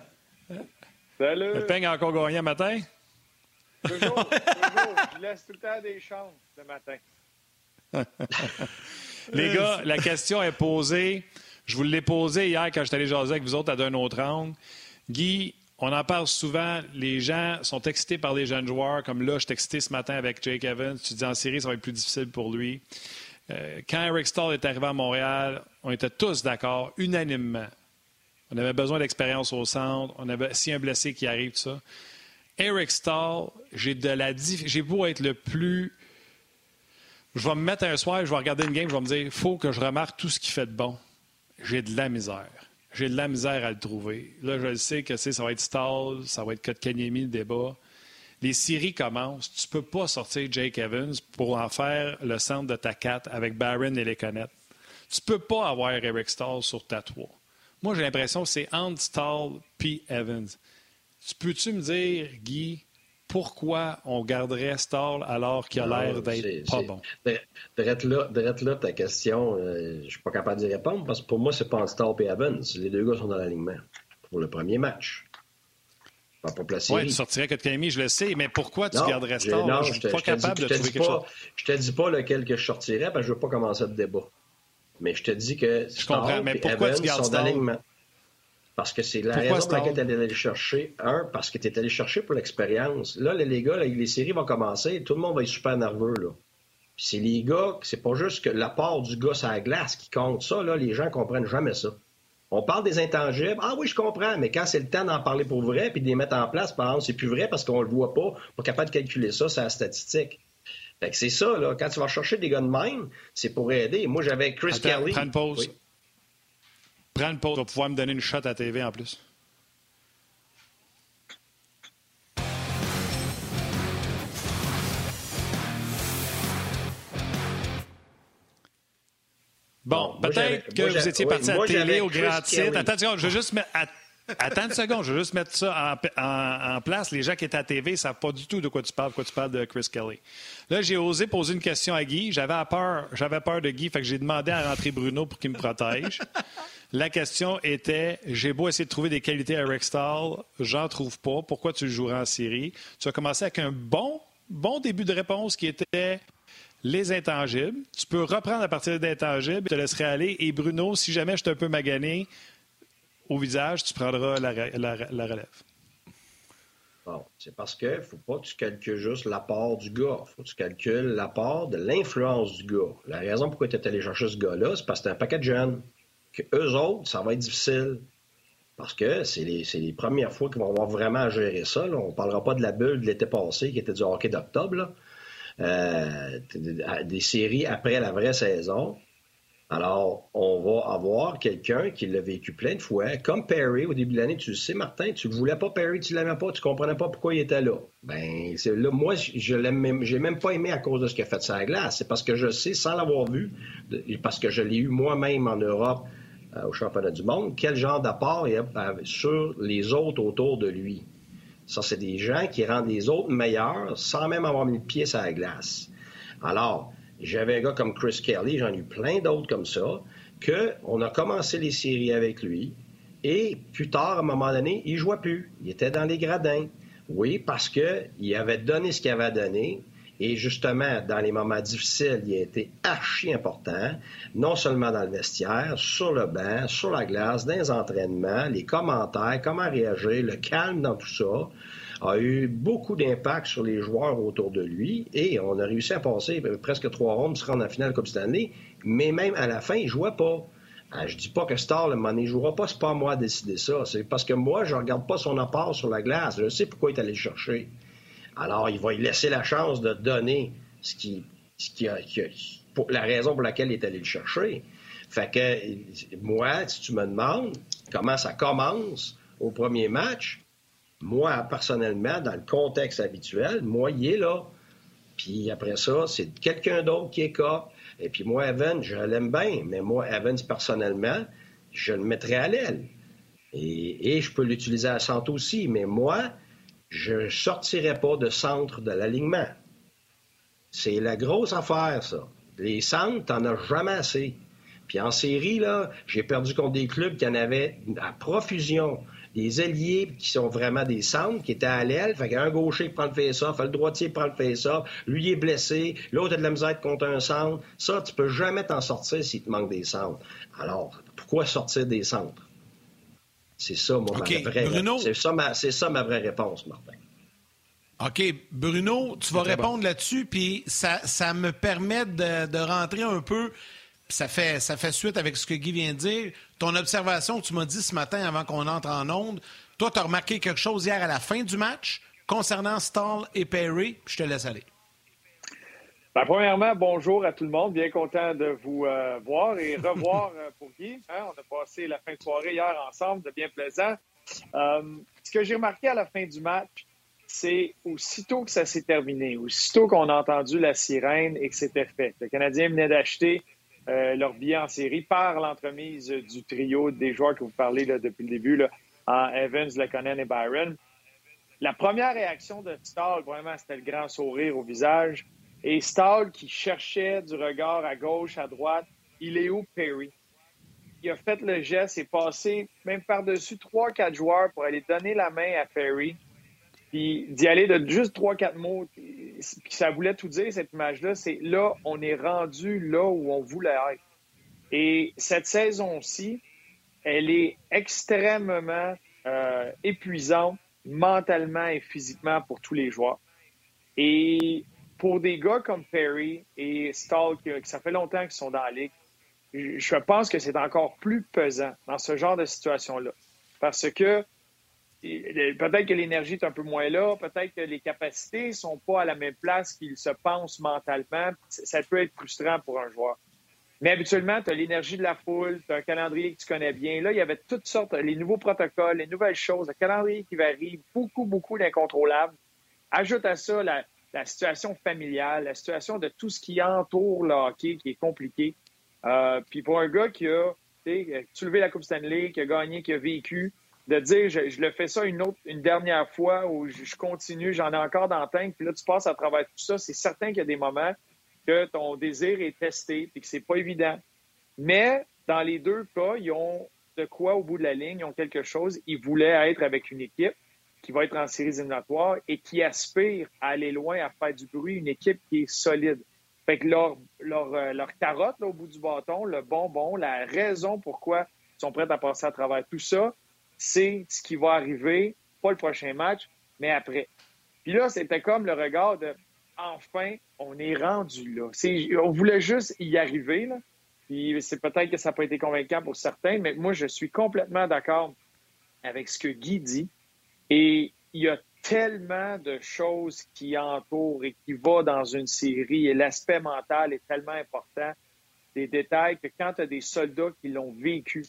Salut! Le peigne a encore gagné un matin? Toujours, toujours. Je laisse tout le temps des chances le matin. Les gars, la question est posée. Je vous l'ai posée hier quand j'étais allé jaser avec vous autres à d'un autre angle. Guy, on en parle souvent. Les gens sont excités par les jeunes joueurs. Comme là, je suis excité ce matin avec Jake Evans. Tu dis en série, ça va être plus difficile pour lui. Euh, quand Eric Stahl est arrivé à Montréal, on était tous d'accord, unanimement. On avait besoin d'expérience au centre. On avait, si un blessé qui arrive, tout ça. Eric Stahl, j'ai de la j'ai beau être le plus. Je vais me mettre un soir, je vais regarder une game, je vais me dire, faut que je remarque tout ce qu'il fait de bon. J'ai de la misère. J'ai de la misère à le trouver. Là, je le sais que ça va être Stahl, ça va être Kotkaniemi, le débat. Les séries commencent. Tu ne peux pas sortir Jake Evans pour en faire le centre de ta 4 avec Barron et les connettes. Tu ne peux pas avoir Eric Stahl sur ta 3. Moi, j'ai l'impression que c'est entre Stahl puis Evans. Tu peux-tu me dire, Guy, pourquoi on garderait Stall alors qu'il a l'air d'être pas bon? Drette là, là, ta question, euh, je ne suis pas capable d'y répondre parce que pour moi, c'est pas Stall et Evans. Les deux gars sont dans l'alignement pour le premier match. Pas pour placer. Oui, tu sortirais que Camille, je le sais, mais pourquoi tu garderais Stall? Non, je suis pas capable de trouver quelque chose. Je te dis pas lequel que je sortirais parce que je veux pas commencer le débat. Mais je te dis que je comprends, mais pourquoi Evans tu gardes sont dans l'alignement. Parce que c'est la raison pour laquelle tu es allé chercher. Un, parce que tu es allé chercher pour l'expérience. Là, les gars, les séries vont commencer, tout le monde va être super nerveux. Là. Puis c'est les gars, c'est pas juste que l'apport du gars sur la glace qui compte ça, là, les gens comprennent jamais ça. On parle des intangibles. Ah oui, je comprends, mais quand c'est le temps d'en parler pour vrai puis de les mettre en place, par exemple, c'est plus vrai parce qu'on le voit pas, pas capable de calculer ça, c'est la statistique. Fait que c'est ça, là. Quand tu vas chercher des gars de même, c'est pour aider. Moi, j'avais Chris Kelly. Prends une pause. Prends une pause. Tu vas pouvoir me donner une shot à TV en plus. Bon, peut-être que vous étiez parti à la télé au grand titre. Attends je veux juste mettre. Attends une seconde, je veux juste mettre ça en, place. Les gens qui étaient à TV ne savent pas du tout de quoi tu parles, quoi tu parles de Chris Kelly. Là, j'ai osé poser une question à Guy. J'avais peur, j'avais peur de Guy, fait que j'ai demandé à rentrer Bruno pour qu'il me protège. La question était j'ai beau essayer de trouver des qualités à Rick Stahl, j'en trouve pas. Pourquoi tu le joueras en série? Tu as commencé avec un bon, bon début de réponse qui était les intangibles. Tu peux reprendre à partir des intangibles, je te laisserai aller. Et Bruno, si jamais je suis un peu magané au visage, tu prendras la, relève. C'est parce que faut pas que tu calcules juste l'apport du gars. faut que tu calcules l'apport de l'influence du gars. La raison pourquoi tu es allé chercher ce gars-là, c'est parce que c'est un paquet de jeunes. Que eux autres, ça va être difficile. Parce que c'est les, premières fois qu'ils vont avoir vraiment à gérer ça. On ne parlera pas de la bulle de l'été passé qui était du hockey d'octobre. Euh, des séries après la vraie saison. Alors, on va avoir quelqu'un qui l'a vécu plein de fois, comme Perry au début de l'année. Tu le sais, Martin, tu ne voulais pas Perry, tu ne l'aimais pas, tu ne comprenais pas pourquoi il était là. Ben, là, moi, je l'aime même, pas aimé à cause de ce qu'il a fait de sa glace. C'est parce que je sais, sans l'avoir vu, parce que je l'ai eu moi-même en Europe euh, au championnat du monde, quel genre d'apport il a euh, sur les autres autour de lui. Ça, c'est des gens qui rendent les autres meilleurs sans même avoir mis le pied sur la glace. Alors, j'avais un gars comme Chris Kelly, j'en ai eu plein d'autres comme ça, qu'on a commencé les séries avec lui, et plus tard, à un moment donné, il ne jouait plus. Il était dans les gradins. Oui, parce qu'il avait donné ce qu'il avait donné, et justement, dans les moments difficiles, il a été archi important, non seulement dans le vestiaire, sur le banc, sur la glace, dans les entraînements, les commentaires, comment réagir, le calme dans tout ça a eu beaucoup d'impact sur les joueurs autour de lui et on a réussi à passer presque trois rondes, se rendre en finale comme cette année, mais même à la fin, il ne jouait pas. Ah, je dis pas que Star, le ne jouera pas, c'est pas moi à décider ça. C'est parce que moi, je regarde pas son apport sur la glace. Je sais pourquoi il est allé le chercher. Alors, il va lui laisser la chance de donner ce qui, a, pour la raison pour laquelle il est allé le chercher. Fait que moi, si tu me demandes comment ça commence au premier match, moi, personnellement, dans le contexte habituel, moi, il est là. Puis après ça, c'est quelqu'un d'autre qui est cop. Et puis moi, Evans, je l'aime bien, mais moi, Evans, personnellement, je le mettrais à l'aile. Et, et, je peux l'utiliser à centre aussi, mais moi, je ne sortirai pas de centre de l'alignement. C'est la grosse affaire, ça. Les centres, t'en as jamais assez. Puis en série, là, j'ai perdu contre des clubs qui en avaient à profusion. Des ailiers qui sont vraiment des centres, qui étaient à l'aile. Fait qu'un gaucher prend le face-off, le droitier prend le face-off, lui est blessé, l'autre a de la misère contre un centre. Ça, tu peux jamais t'en sortir s'il te manque des centres. Alors, pourquoi sortir des centres? C'est ça, moi, ma vraie C'est ça, ma... ça ma vraie réponse, Martin. OK. Bruno, tu vas répondre là-dessus, puis ça, ça me permet de, rentrer un peu. Ça fait, ça fait suite avec ce que Guy vient de dire. Ton observation que tu m'as dit ce matin avant qu'on entre en onde, toi, tu as remarqué quelque chose hier à la fin du match concernant Stall et Perry? Je te laisse aller. Ben, premièrement, bonjour à tout le monde. Bien content de vous euh, voir et revoir euh, pour Guy. Hein. On a passé la fin de soirée hier ensemble, de bien plaisant. Euh, ce que j'ai remarqué à la fin du match, c'est aussitôt que ça s'est terminé, aussitôt qu'on a entendu la sirène et que c'était fait. Le Canadien venait d'acheter leur billet en série par l'entremise du trio des joueurs que vous parlez là, depuis le début, là, en Evans, Lekonen et Byron. La première réaction de Stahl, vraiment, c'était le grand sourire au visage. Et Stahl qui cherchait du regard à gauche, à droite, il est où Perry? Il a fait le geste et passé même par-dessus trois, quatre joueurs pour aller donner la main à Perry. Puis d'y aller de juste trois, quatre mots. Puis ça voulait tout dire, cette image-là. C'est là, on est rendu là où on voulait être. Et cette saison-ci, elle est extrêmement euh, épuisante mentalement et physiquement pour tous les joueurs. Et pour des gars comme Perry et Stahl, qui, ça fait longtemps qu'ils sont dans la ligue, je pense que c'est encore plus pesant dans ce genre de situation-là. Parce que peut-être que l'énergie est un peu moins là, peut-être que les capacités ne sont pas à la même place qu'ils se pensent mentalement. Ça peut être frustrant pour un joueur. Mais habituellement, tu as l'énergie de la foule, tu as un calendrier que tu connais bien. Là, il y avait toutes sortes, les nouveaux protocoles, les nouvelles choses, un calendrier qui varie, beaucoup, beaucoup d'incontrôlables. Ajoute à ça la, situation familiale, la situation de tout ce qui entoure le hockey qui est compliqué. Euh, puis pour un gars qui a soulevé la Coupe Stanley, qui a gagné, qui a vécu, de dire je, le fais ça une autre, une dernière fois ou je, continue, j'en ai encore dans le tank, puis là tu passes à travers tout ça, c'est certain qu'il y a des moments que ton désir est testé et que c'est pas évident. Mais dans les deux cas, ils ont de quoi au bout de la ligne, ils ont quelque chose. Ils voulaient être avec une équipe qui va être en séries éliminatoires et qui aspire à aller loin, à faire du bruit, une équipe qui est solide. Fait que leur, leur, euh, leur carotte au bout du bâton, le bonbon, la raison pourquoi ils sont prêts à passer à travers tout ça, c'est ce qui va arriver, pas le prochain match, mais après. Puis là, c'était comme le regard de enfin, on est rendu là. on voulait juste y arriver. Puis c'est peut-être que ça n'a pas été convaincant pour certains, mais moi, je suis complètement d'accord avec ce que Guy dit. Et il y a tellement de choses qui entourent et qui vont dans une série et l'aspect mental est tellement important. Des détails que quand tu as des soldats qui l'ont vécu,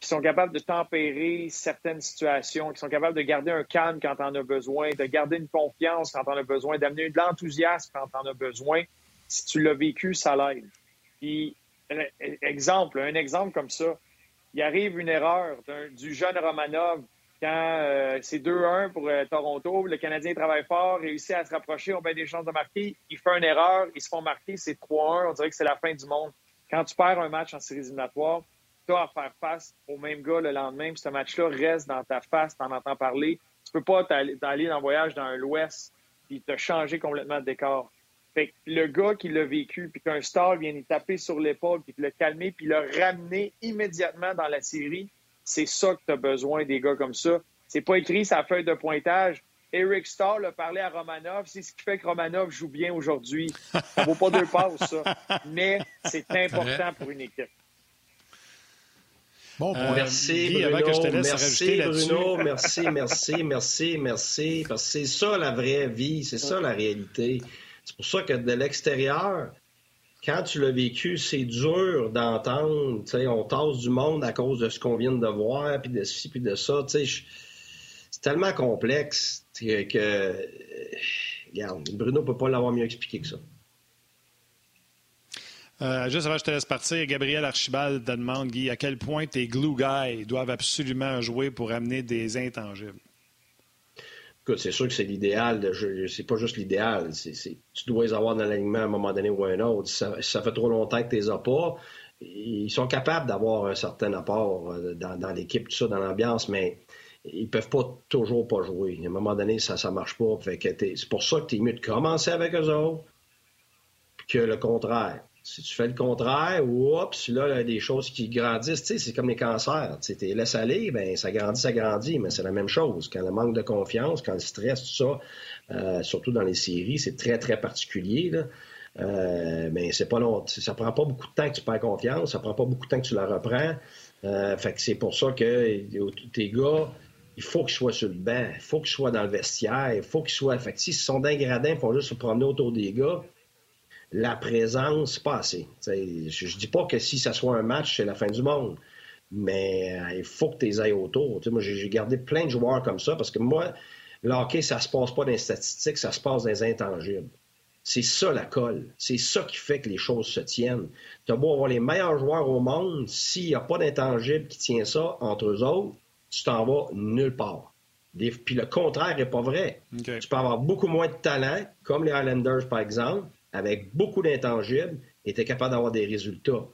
qui sont capables de tempérer certaines situations, qui sont capables de garder un calme quand on a besoin, de garder une confiance quand on a besoin, d'amener de l'enthousiasme quand on a besoin. Si tu l'as vécu, ça l'aide. Puis, exemple, un exemple comme ça, il arrive une erreur du jeune Romanov quand euh, c'est 2-1 pour euh, Toronto, le Canadien travaille fort, réussit à se rapprocher, on a des chances de marquer, il fait une erreur, ils se font marquer, c'est 3-1, on dirait que c'est la fin du monde. Quand tu perds un match en séries éliminatoires, à faire face au même gars le lendemain, puis ce match-là reste dans ta face, t'en entends parler. Tu peux pas t'aller dans le voyage dans l'Ouest puis te changer complètement de décor. Fait que le gars qui l'a vécu, puis qu'un star vient y taper sur l'épaule, puis le calmer, puis le ramener immédiatement dans la série, c'est ça que tu as besoin des gars comme ça. C'est pas écrit sa feuille de pointage. Eric Starr a parlé à Romanov. C'est ce qui fait que Romanov joue bien aujourd'hui. Ça vaut pas deux passes, ça. Mais c'est important pour une équipe. Bon, euh, merci, Bruno, merci, Bruno, merci, merci, merci, merci, parce que c'est ça la vraie vie, c'est ça la réalité. C'est pour ça que de l'extérieur, quand tu l'as vécu, c'est dur d'entendre, tu sais, on tasse du monde à cause de ce qu'on vient de voir, puis de ci, puis de ça, tu sais, c'est tellement complexe que, que, regarde, Bruno peut pas l'avoir mieux expliqué que ça. Euh, juste avant que je te laisse partir, Gabriel Archibald te demande, Guy, à quel point tes glue guys doivent absolument jouer pour amener des intangibles? Écoute, c'est sûr que c'est l'idéal. C'est pas juste l'idéal. Tu dois les avoir dans l'alignement à un moment donné ou à un autre. Ça, fait trop longtemps que tu les as pas. Ils sont capables d'avoir un certain apport euh, dans, l'équipe, tout ça, dans l'ambiance, mais ils peuvent pas toujours pas jouer. À un moment donné, ça ne marche pas. c'est pour ça que tu es mieux de commencer avec eux autres que le contraire. Si tu fais le contraire, oups, là, a des choses qui grandissent. Tu sais, c'est comme les cancers. Tu sais, laisses aller, ben ça grandit, ça grandit, mais c'est la même chose. Quand le manque de confiance, quand le stress, tout ça, euh, surtout dans les séries, c'est très, très particulier. Là. Euh, mais c'est pas long. Ça prend pas beaucoup de temps que tu perds confiance, ça prend pas beaucoup de temps que tu la reprends. Euh, fait que c'est pour ça que tes gars, il faut qu'ils soient sur le banc, il faut qu'ils soient dans le vestiaire, il faut qu'ils soient. Fait que s'ils sont d'un gradin, ils font juste se promener autour des gars la présence, pas assez. je, ne dis pas que si ça soit un match, c'est la fin du monde. Mais euh, il faut que tu les ailles autour. moi, j'ai gardé plein de joueurs comme ça parce que moi, le hockey, ça se passe pas dans les statistiques, ça se passe dans les intangibles. C'est ça la colle. C'est ça qui fait que les choses se tiennent. Tu as beau avoir les meilleurs joueurs au monde, s'il n'y a pas d'intangible qui tient ça entre eux autres, tu t'en vas nulle part. Puis le contraire n'est pas vrai. Tu peux avoir beaucoup moins de talent, comme les Highlanders par exemple, avec beaucoup d'intangibles, était capable d'avoir des résultats.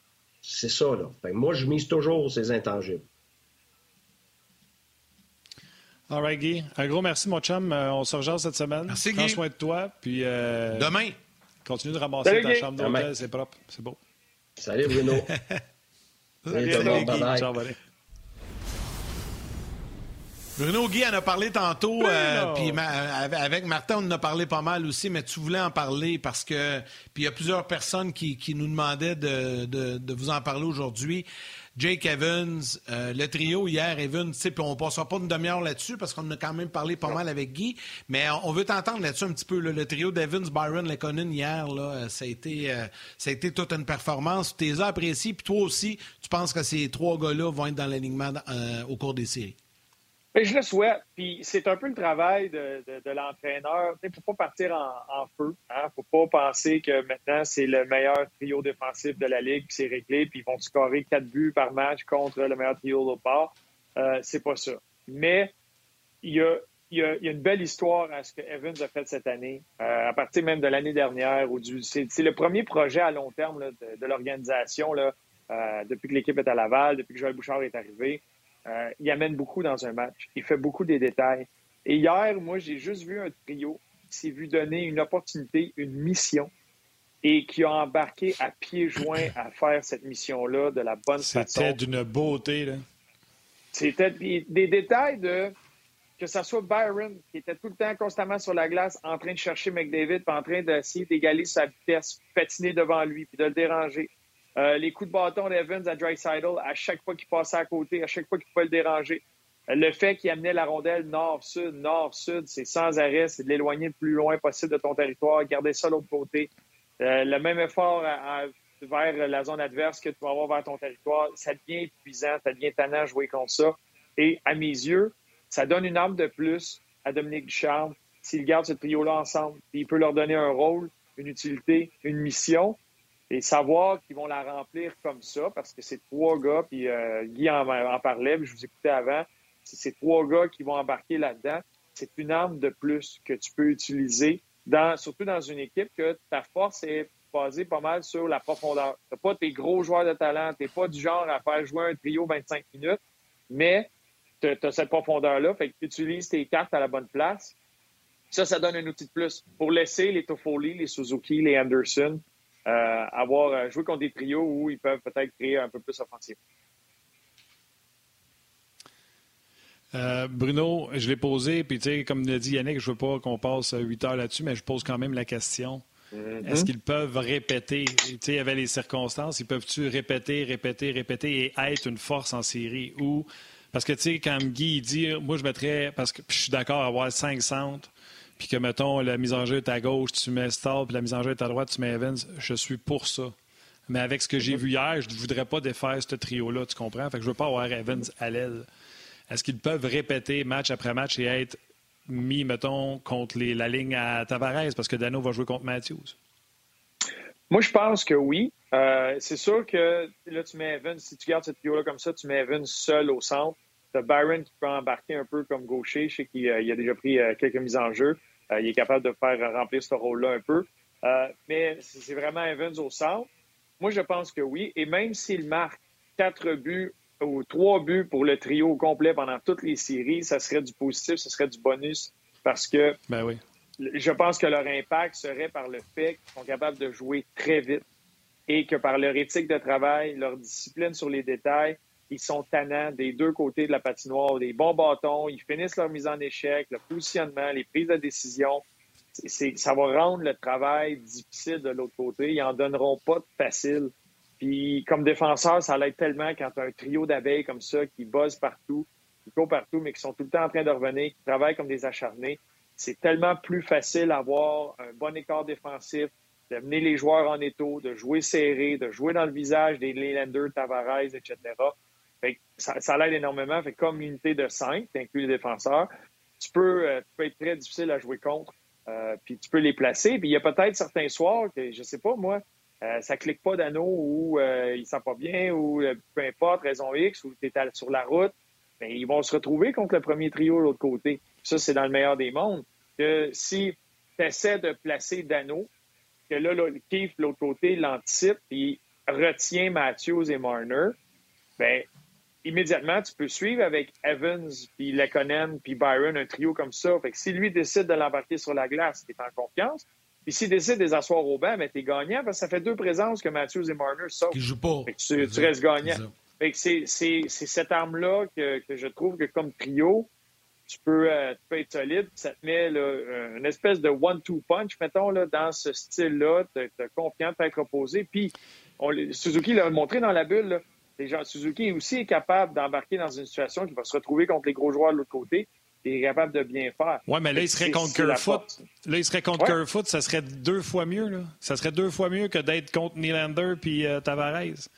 C'est ça, là. moi, je mise toujours ces intangibles. All right, Guy. Un gros merci, mon chum. Euh, on se rejoint cette semaine. Merci, Prends soin de toi. Puis, euh, Demain. Continue de ramasser ta chambre d'hôtel. C'est propre. C'est beau. Salut, Bruno. Salut, Salut, Guy. Ciao, Bruno Guy en a parlé tantôt, euh, puis avec Martin, on en a parlé pas mal aussi, mais tu voulais en parler parce que. Puis il y a plusieurs personnes qui, nous demandaient de, vous en parler aujourd'hui. Jake Evans, euh, le trio hier, Evans, puis on ne passera pas une demi-heure là-dessus parce qu'on a quand même parlé pas mal avec Guy, mais on veut t'entendre là-dessus un petit peu. le trio d'Evans, Byron, Lekonen hier, là, ça, a été, euh, ça a été toute une performance. Tu les as appréciés, puis toi aussi, tu penses que ces trois gars-là vont être dans l'alignement au cours des séries? Ben, je le souhaite. Puis c'est un peu le travail de, l'entraîneur. Il ne faut pas partir en, feu. Il hein. ne faut pas penser que maintenant c'est le meilleur trio défensif de la Ligue, puis c'est réglé, puis ils vont scorer quatre buts par match contre le meilleur trio de part. Euh, c'est pas ça. Mais il y a, une belle histoire à ce que Evans a fait cette année, euh, à partir même de l'année dernière. C'est le premier projet à long terme de, l'organisation euh, depuis que l'équipe est à Laval, depuis que Joël Bouchard est arrivé. Euh, il amène beaucoup dans un match. Il fait beaucoup des détails. Et hier, moi, j'ai juste vu un trio qui s'est vu donner une opportunité, une mission, et qui a embarqué à pieds joints à faire cette mission-là de la bonne façon. C'était d'une beauté, là. C'était des, détails de que ce soit Byron, qui était tout le temps constamment sur la glace, en train de chercher McDavid, puis en train d'essayer d'égaler sa vitesse, patiner devant lui, puis de le déranger. Euh, les coups de bâton d'Evans à Dreisaitl, à chaque fois qu'il passait à côté, à chaque fois qu'il pouvait le déranger. Le fait qu'il amenait la rondelle nord-sud, nord-sud, c'est sans arrêt, c'est de l'éloigner le plus loin possible de ton territoire, garder ça de l'autre côté. Euh, le même effort vers la zone adverse que tu vas avoir vers ton territoire, ça devient épuisant, ça devient tannant à jouer contre ça. Et à mes yeux, ça donne une arme de plus à Dominique Ducharme s'il garde ce trio-là ensemble. Il peut leur donner un rôle, une utilité, une mission et savoir qu'ils vont la remplir comme ça, parce que c'est trois gars, puis euh, Guy en, parlait, puis je vous écoutais avant, c'est trois gars qui vont embarquer là-dedans. C'est une arme de plus que tu peux utiliser, surtout dans une équipe que ta force est basée pas mal sur la profondeur. Tu pas tes gros joueurs de talent, tu pas du genre à faire jouer un trio 25 minutes, mais tu as, cette profondeur-là, fait que tu utilises tes cartes à la bonne place. Ça, ça donne un outil de plus pour laisser les Toffoli, les Suzuki, les Anderson, avoir euh, joué contre des trios où ils peuvent peut-être créer un peu plus offensif. Euh, Bruno, je l'ai posé, puis tu sais, comme l'a dit Yannick, je ne veux pas qu'on passe 8 heures là-dessus, mais je pose quand même la question. Mm-hmm. Est-ce qu'ils peuvent répéter? Tu sais, il y avait les circonstances, ils peuvent-tu répéter, répéter, répéter et être une force en série? Ou, parce que tu sais, quand Guy dit, moi je mettrais, parce que je suis d'accord à avoir 5 centres, puis que, mettons, la mise en jeu est à gauche, tu mets Stall, puis la mise en jeu est à droite, tu mets Evans, je suis pour ça. Mais avec ce que j'ai vu hier, je ne voudrais pas défaire ce trio-là, tu comprends? Fait que je ne veux pas avoir Evans à l'aile. Est-ce qu'ils peuvent répéter match après match et être mis, mettons, contre la ligne à Tavares parce que Dano va jouer contre Matthews? Moi, je pense que oui. Euh, c'est sûr que là, tu mets Evans, si tu gardes ce trio-là comme ça, tu mets Evans seul au centre. Byron qui peut embarquer un peu comme gaucher. Je sais qu'il euh, a déjà pris euh, quelques mises en jeu. Euh, il est capable de faire remplir ce rôle-là un peu. mais c'est vraiment Evans au centre. Moi, je pense que oui. Et même s'il marque quatre buts ou trois buts pour le trio complet pendant toutes les séries, ça serait du positif, ce serait du bonus parce que ben oui. je pense que leur impact serait par le fait qu'ils sont capables de jouer très vite et que par leur éthique de travail, leur discipline sur les détails, ils sont tannants des deux côtés de la patinoire, des bons bâtons, ils finissent leur mise en échec, le positionnement, les prises de décision. ça va rendre le travail difficile de l'autre côté. Ils en donneront pas de facile. Puis comme défenseur, ça l'aide tellement quand tu as un trio d'abeilles comme ça qui bossent partout, qui courent partout, mais qui sont tout le temps en train de revenir, qui travaillent comme des acharnés. C'est tellement plus facile d'avoir un bon écart défensif, de mener les joueurs en étau, de jouer serré, de jouer dans le visage des Leylander, Tavares, etc ça, l'aide énormément. Fait comme unité de 5, tu inclus les défenseurs, tu peux, euh, tu peux être très difficile à jouer contre. Euh, puis tu peux les placer. Puis il y a peut-être certains soirs que, je sais pas, moi, euh, ça clique pas d'anneau ou il sent pas bien ou peu importe, raison X, ou tu es sur la route. mais ben, ils vont se retrouver contre le premier trio de l'autre côté. Ça, c'est dans le meilleur des mondes. Que si tu essaies de placer d'anneau, que là, là Keith, de l'autre côté, l'anticipe, puis retient Matthews et Marner, ben immédiatement, tu peux suivre avec Evans, puis Lekonen, puis Byron, un trio comme ça. Fait que si lui décide de l'embarquer sur la glace, tu es en confiance. Puis s'il décide de les asseoir au banc, mais ben, tu es gagnant parce que ça fait deux présences que Matthews et Marner sortent. Qui jouent pas. tu, restes gagnant. c'est cette arme-là que, je trouve que comme trio, tu peux, euh, tu peux être solide. Ça te met là, une espèce de one-two punch, mettons, là, dans ce style-là. Tu es, confiant, de être reposé. Puis, on, Suzuki l'a montré dans la bulle. Là, Suzuki aussi est capable d'embarquer dans une situation qui va se retrouver contre les gros joueurs de l'autre côté et est capable de bien faire. Oui, mais là, il serait contre Kerfoot. Là, il serait contre Kerfoot, ça serait deux fois mieux. Là. Ça serait deux fois mieux que d'être contre Nylander puis euh, Tavares.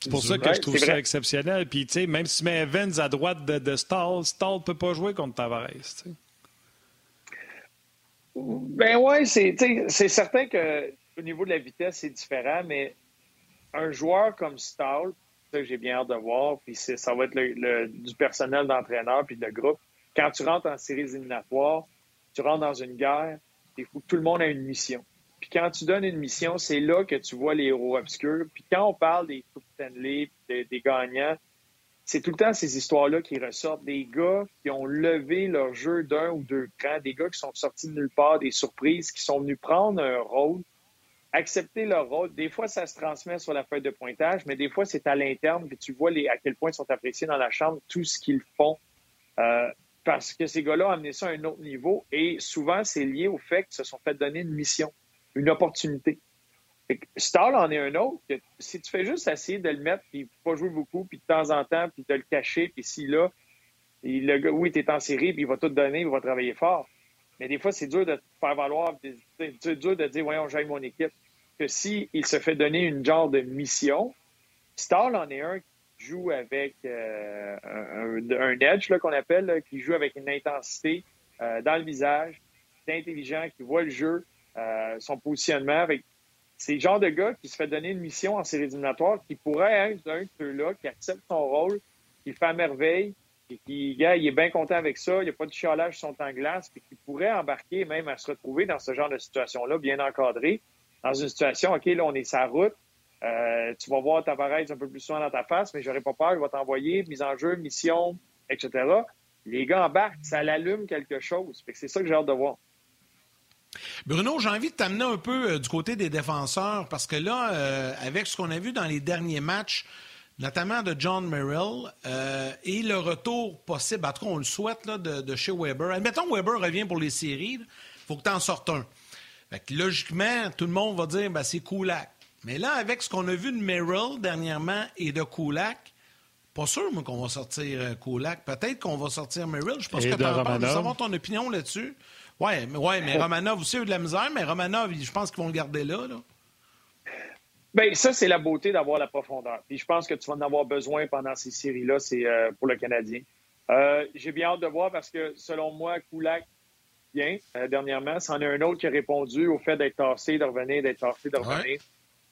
C'est pour ça que je trouve ça exceptionnel. Puis, tu sais, même si tu mets Evans à droite de, de Stall, Stall ne peut pas jouer contre Tavares. T'sais. Ben oui, c'est certain qu'au niveau de la vitesse, c'est différent, mais un joueur comme Stall, ça j'ai bien hâte de voir, puis ça va être le, du personnel d'entraîneur puis le groupe. Quand tu rentres en séries éliminatoires, tu rentres dans une guerre, il faut que tout le monde ait une mission. Puis quand tu donnes une mission, c'est là que tu vois les héros obscurs. Puis quand on parle des Coupe Stanley, des, des gagnants, c'est tout le temps ces histoires-là qui ressortent. Des gars qui ont levé leur jeu d'un ou deux crans, des gars qui sont sortis de nulle part, des surprises, qui sont venus prendre un rôle, accepter leur rôle. Des fois, ça se transmet sur la feuille de pointage, mais des fois, c'est à l'interne, puis tu vois à quel point ils sont appréciés dans la chambre, tout ce qu'ils font. Euh, parce que ces gars-là ont amené ça à un autre niveau et souvent, c'est lié au fait qu'ils se sont fait donner une mission une opportunité. Stall en est un autre. si tu fais juste essayer de le mettre, puis pas jouer beaucoup, puis de temps en temps, puis de le cacher, puis si là, le gars, en série, puis il va tout donner, il va travailler fort. Mais des fois, c'est dur de faire valoir, c'est dur de dire, voyons, j'aime mon équipe. Que si il se fait donner une genre de mission, Stall en est un qui joue avec euh, un, edge qu'on appelle, qui joue avec une intensité euh, dans le visage, qui est intelligent, qui voit le jeu, euh, son positionnement. avec c'est le genre de gars qui se fait donner une mission en série éliminatoire qui pourrait être un de ceux-là, qui accepte son rôle, qui fait à merveille, qui, gars, il est bien content avec ça, il n'y a pas de chialage sur son temps glace, puis qui pourrait embarquer même à se retrouver dans ce genre de situation-là, bien encadré, dans une situation, OK, là, on est sa route, euh, tu vas voir Tavares un peu plus souvent dans ta face, mais j'aurais pas peur, il va t'envoyer, mise en jeu, mission, etc. Les gars embarquent, ça l'allume quelque chose. c'est ça que j'ai hâte de voir. Bruno, j'ai envie de t'amener un peu euh, du côté des défenseurs parce que là, euh, avec ce qu'on a vu dans les derniers matchs, notamment de John Merrill, euh, et le retour possible, en tout cas on le souhaite, de, chez Weber. Admettons Weber revient pour les séries, il faut que tu en sortes un. logiquement, tout le monde va dire ben, c'est Kulak. Mais là, avec ce qu'on a vu de Merrill dernièrement et de Kulak, pas sûr, moi, qu'on va sortir Kulak. Peut-être qu'on va sortir Merrill. Je pense que tu en parles. savoir ton opinion là-dessus. Oui, ouais, mais Romanov aussi a eu de la misère, mais Romanov, je pense qu'ils vont le garder là. là. Bien, ça, c'est la beauté d'avoir la profondeur. Puis je pense que tu vas en avoir besoin pendant ces séries-là, c'est euh, pour le Canadien. Euh, j'ai bien hâte de voir parce que, selon moi, Kulak bien euh, dernièrement. C'en est un autre qui a répondu au fait d'être tassé, de revenir, d'être tassé, de revenir.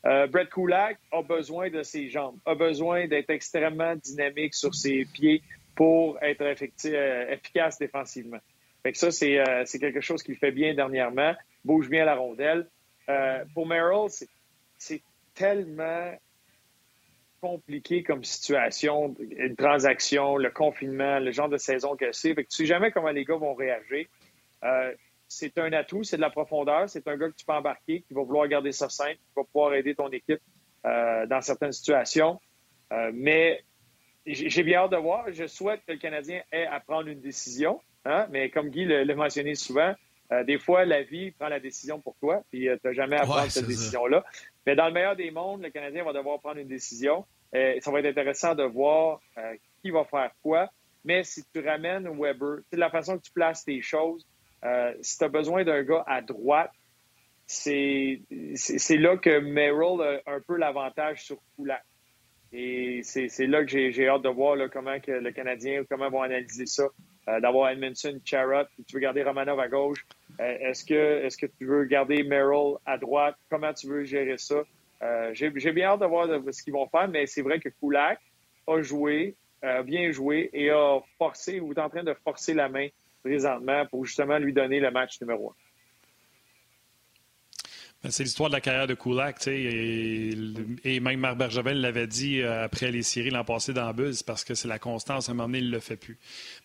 Brett Kulak a besoin de ses jambes, a besoin d'être extrêmement dynamique sur ses pieds pour être efficace défensivement. Fait que ça, c'est quelque chose qu'il fait bien dernièrement. Bouge bien la rondelle. Pour Merrill, c'est tellement compliqué comme situation, une transaction, le confinement, le genre de saison que c'est. Fait que tu sais jamais comment les gars vont réagir. Euh, c'est un atout, c'est de la profondeur. C'est un gars que tu peux embarquer, qui va vouloir garder ça simple, qui va pouvoir aider ton équipe dans certaines situations. mais j'ai bien hâte de voir. Je souhaite que le Canadien ait à prendre une décision. Hein? Mais comme Guy l'a mentionné souvent, euh, des fois, la vie prend la décision pour toi, puis euh, tu n'as jamais à prendre cette décision-là. Mais dans le meilleur des mondes, le Canadien va devoir prendre une décision. Euh, ça va être intéressant de voir qui va faire quoi. Mais si tu ramènes Weber, c'est la façon que tu places tes choses. si tu as besoin d'un gars à droite, c'est là que Merrill a un peu l'avantage sur Kulak. Et c'est là que j'ai hâte de voir comment que le Canadien, comment vont analyser ça. Euh, d'avoir Edmondson, Charrot, tu veux garder Romanov à gauche. Euh, est-ce que est-ce que tu veux garder Merrill à droite? Comment tu veux gérer ça? Euh, j'ai bien hâte de voir ce qu'ils vont faire, mais c'est vrai que Kulak a joué, a bien joué et a forcé ou est en train de forcer la main présentement pour justement lui donner le match numéro un. Ben, c'est l'histoire de la carrière de Kulak, et, et, même Marc Bergevin l'avait dit euh, après les séries l'an passé dans Buzz, parce que c'est la constance, à un moment donné, il ne le fait plus.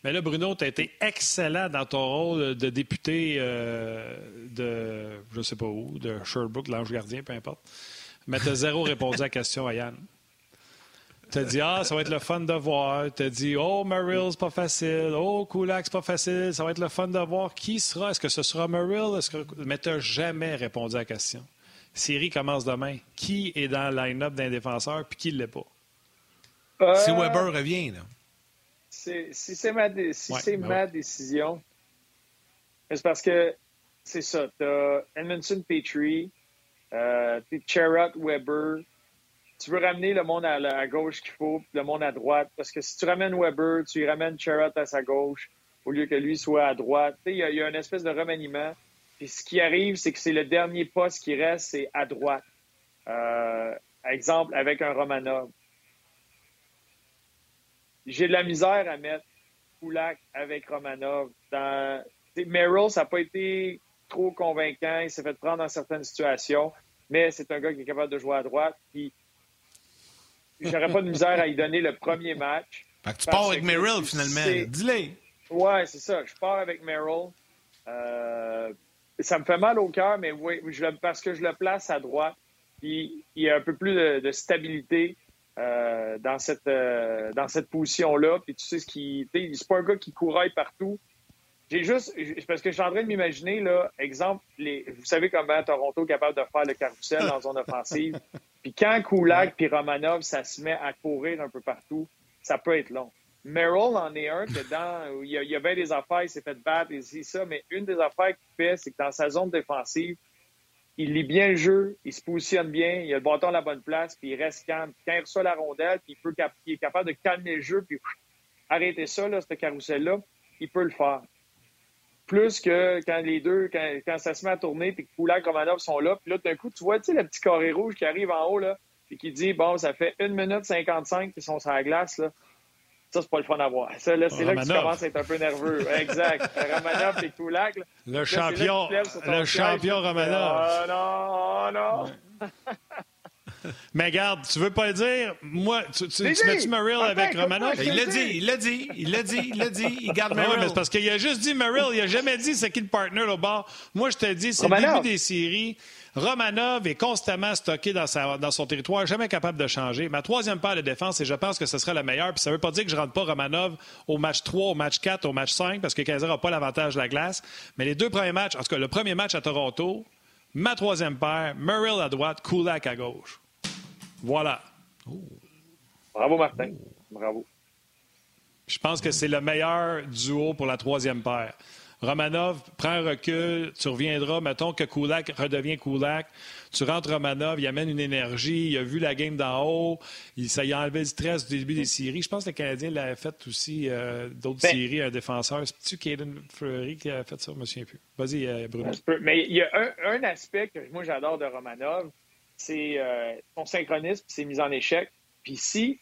Mais là, Bruno, tu as été excellent dans ton rôle de député euh, de, je sais pas où, de Sherbrooke, l'ange gardien, peu importe. Mais tu as zéro répondu à la question à Yann. As dit, ah, ça va être le fun de voir. Tu as dit, oh, Merrill, c'est pas facile. Oh, Kulak, c'est pas facile. Ça va être le fun de voir. Qui sera? Est-ce que ce sera Merrill? Que... Mais tu n'as jamais répondu à la question. Série commence demain. Qui est dans le line-up d'un défenseur puis qui ne l'est pas? Euh, si Weber revient, là. Si c'est ma, si c'est ben ma décision, c'est parce que c'est ça. Tu as Edmondson Petrie, euh, Charrot Weber. Tu veux ramener le monde à, gauche qu'il faut, le monde à droite. Parce que si tu ramènes Weber, tu y ramènes Charrot à sa gauche au lieu que lui soit à droite. Il y, a, y a une espèce de remaniement. Puis ce qui arrive, c'est que c'est le dernier poste qui reste, c'est à droite. Euh, exemple, avec un Romanov. J'ai de la misère à mettre Kulak avec Romanov. Dans... Merrill, ça n'a pas été trop convaincant. Il s'est fait prendre dans certaines situations, mais c'est un gars qui est capable de jouer à droite. Puis, j'aurais pas de misère à y donner le premier match. Fait que tu pars avec Merrill, finalement. Dis-le. Ouais, c'est ça. Je pars avec Merrill. Euh, ça me fait mal au cœur, mais oui, parce que je le place à droite. Puis il y a un peu plus de, stabilité euh, dans cette, euh, dans cette position-là. Puis tu sais ce qui. C'est pas un gars qui couraille partout. J'ai juste. Parce que je suis en train de m'imaginer, là, exemple, les, vous savez comment Toronto est capable de faire le carrousel dans zone offensive? puis quand Kulak puis Romanov, ça se met à courir un peu partout, ça peut être long. Merrill en est un que dans, il y, a, il y a bien des affaires, il s'est fait battre et ça, mais une des affaires qu'il fait, c'est que dans sa zone défensive, il lit bien le jeu, il se positionne bien, il a le bâton à la bonne place, puis il reste calme. Quand il reçoit la rondelle, puis il, peut, il est capable de calmer le jeu, puis arrêter ça, là, ce carrousel-là, il peut le faire. Plus que quand les deux, quand, quand ça se met à tourner, puis que Poulain et Romanov sont là, puis là, d'un coup, tu vois, tu sais, le petit carré rouge qui arrive en haut, là, puis qui dit, bon, ça fait une minute 55 qu'ils sont sur la glace, là. Ça, c'est pas le fun à voir. Ça, là, c'est là que tu commences à être un peu nerveux. exact. Romanov et Kulak. Le champion, le champion Romanov. Oh non, oh non. Mais regarde, tu veux pas le dire? Moi, tu, tu, tu mets-tu Merrill avec Romanov? Il l'a dit, il l'a dit, il l'a dit, il l'a dit, il garde Merrill. mais c'est parce qu'il a juste dit Merrill, il a jamais dit c'est qui le partner au bord. Moi, je te dis, c'est le début des séries. Romanov est constamment stocké dans, dans, son territoire, jamais capable de changer. Ma troisième paire de défense, et je pense que ce sera la meilleure. Puis ça ne veut pas dire que je ne rentre pas Romanov au match 3, au match 4, au match 5, parce que Kaiser n'a pas l'avantage de la glace. Mais les deux premiers matchs, en tout cas le premier match à Toronto, ma troisième paire, Merrill à droite, Kulak à gauche. Voilà. Bravo, Martin. Bravo. Je pense que c'est le meilleur duo pour la troisième paire. Romanov, prends un recul, tu reviendras. Mettons que Kulak redevient Kulak. Tu rentres Romanov, il amène une énergie, il a vu la game d'en haut, il, ça y a enlevé le stress du début des séries. Je pense que le Canadien l'a fait aussi euh, d'autres ben- séries, un défenseur. C'est-tu Caden Fleury qui a fait ça? Je me souviens plus. Vas-y, euh, Bruno. Mais il y a un, aspect que moi j'adore de Romanov, c'est euh, son synchronisme, ses mises en échec. Puis si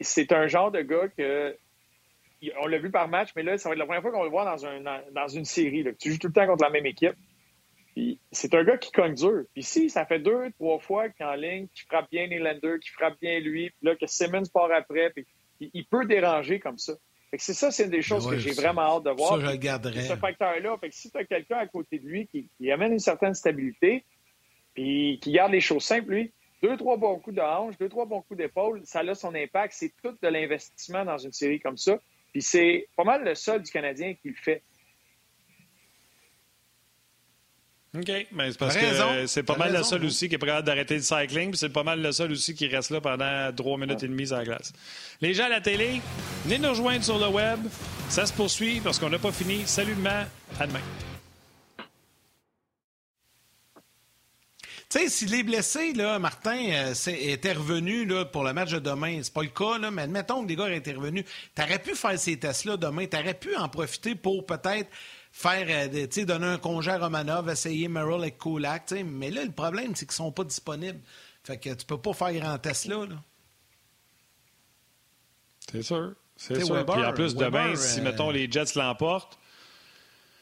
c'est un genre de gars que on l'a vu par match, mais là, ça va être la première fois qu'on le voit dans, un, dans une série. Là. Tu joues tout le temps contre la même équipe. c'est un gars qui cogne dur. Puis si ça fait deux, trois fois qu'en ligne, qui frappe bien Nylander, qui frappe bien lui, puis là, que Simmons part après, puis il, peut déranger comme ça. c'est ça, c'est une des choses que j'ai vraiment hâte de voir. Ça, je regarderai. Ce facteur-là. Fait que si tu as quelqu'un à côté de lui qui, amène une certaine stabilité, puis qui garde les choses simples, lui, deux, trois bons coups de hanche, deux, trois bons coups d'épaule, ça a son impact. C'est tout de l'investissement dans une série comme ça. Puis c'est pas mal le seul du Canadien qui le fait. OK, mais c'est parce que c'est pas mal le seul aussi qui est prêt d'arrêter le cycling, puis c'est pas mal le seul aussi qui reste là pendant trois minutes et demie sur la glace. Les gens à la télé, venez nous rejoindre sur le web. Ça se poursuit parce qu'on n'a pas fini. Salut demain, à demain. Sais, s'il est blessé, là, Martin euh, était revenu là, pour le match de demain, c'est pas le cas, là, mais admettons que des gars étaient revenus, t'aurais pu faire ces tests-là demain, t'aurais pu en profiter pour peut-être faire, euh, tu sais, donner un congé à Romanov, essayer Merrill avec Kulak, mais là, le problème, c'est qu'ils sont pas disponibles. Fait que tu peux pas faire grand test là. C'est sûr. C'est sûr. Puis en plus, demain, si, euh, mettons, les Jets l'emportent,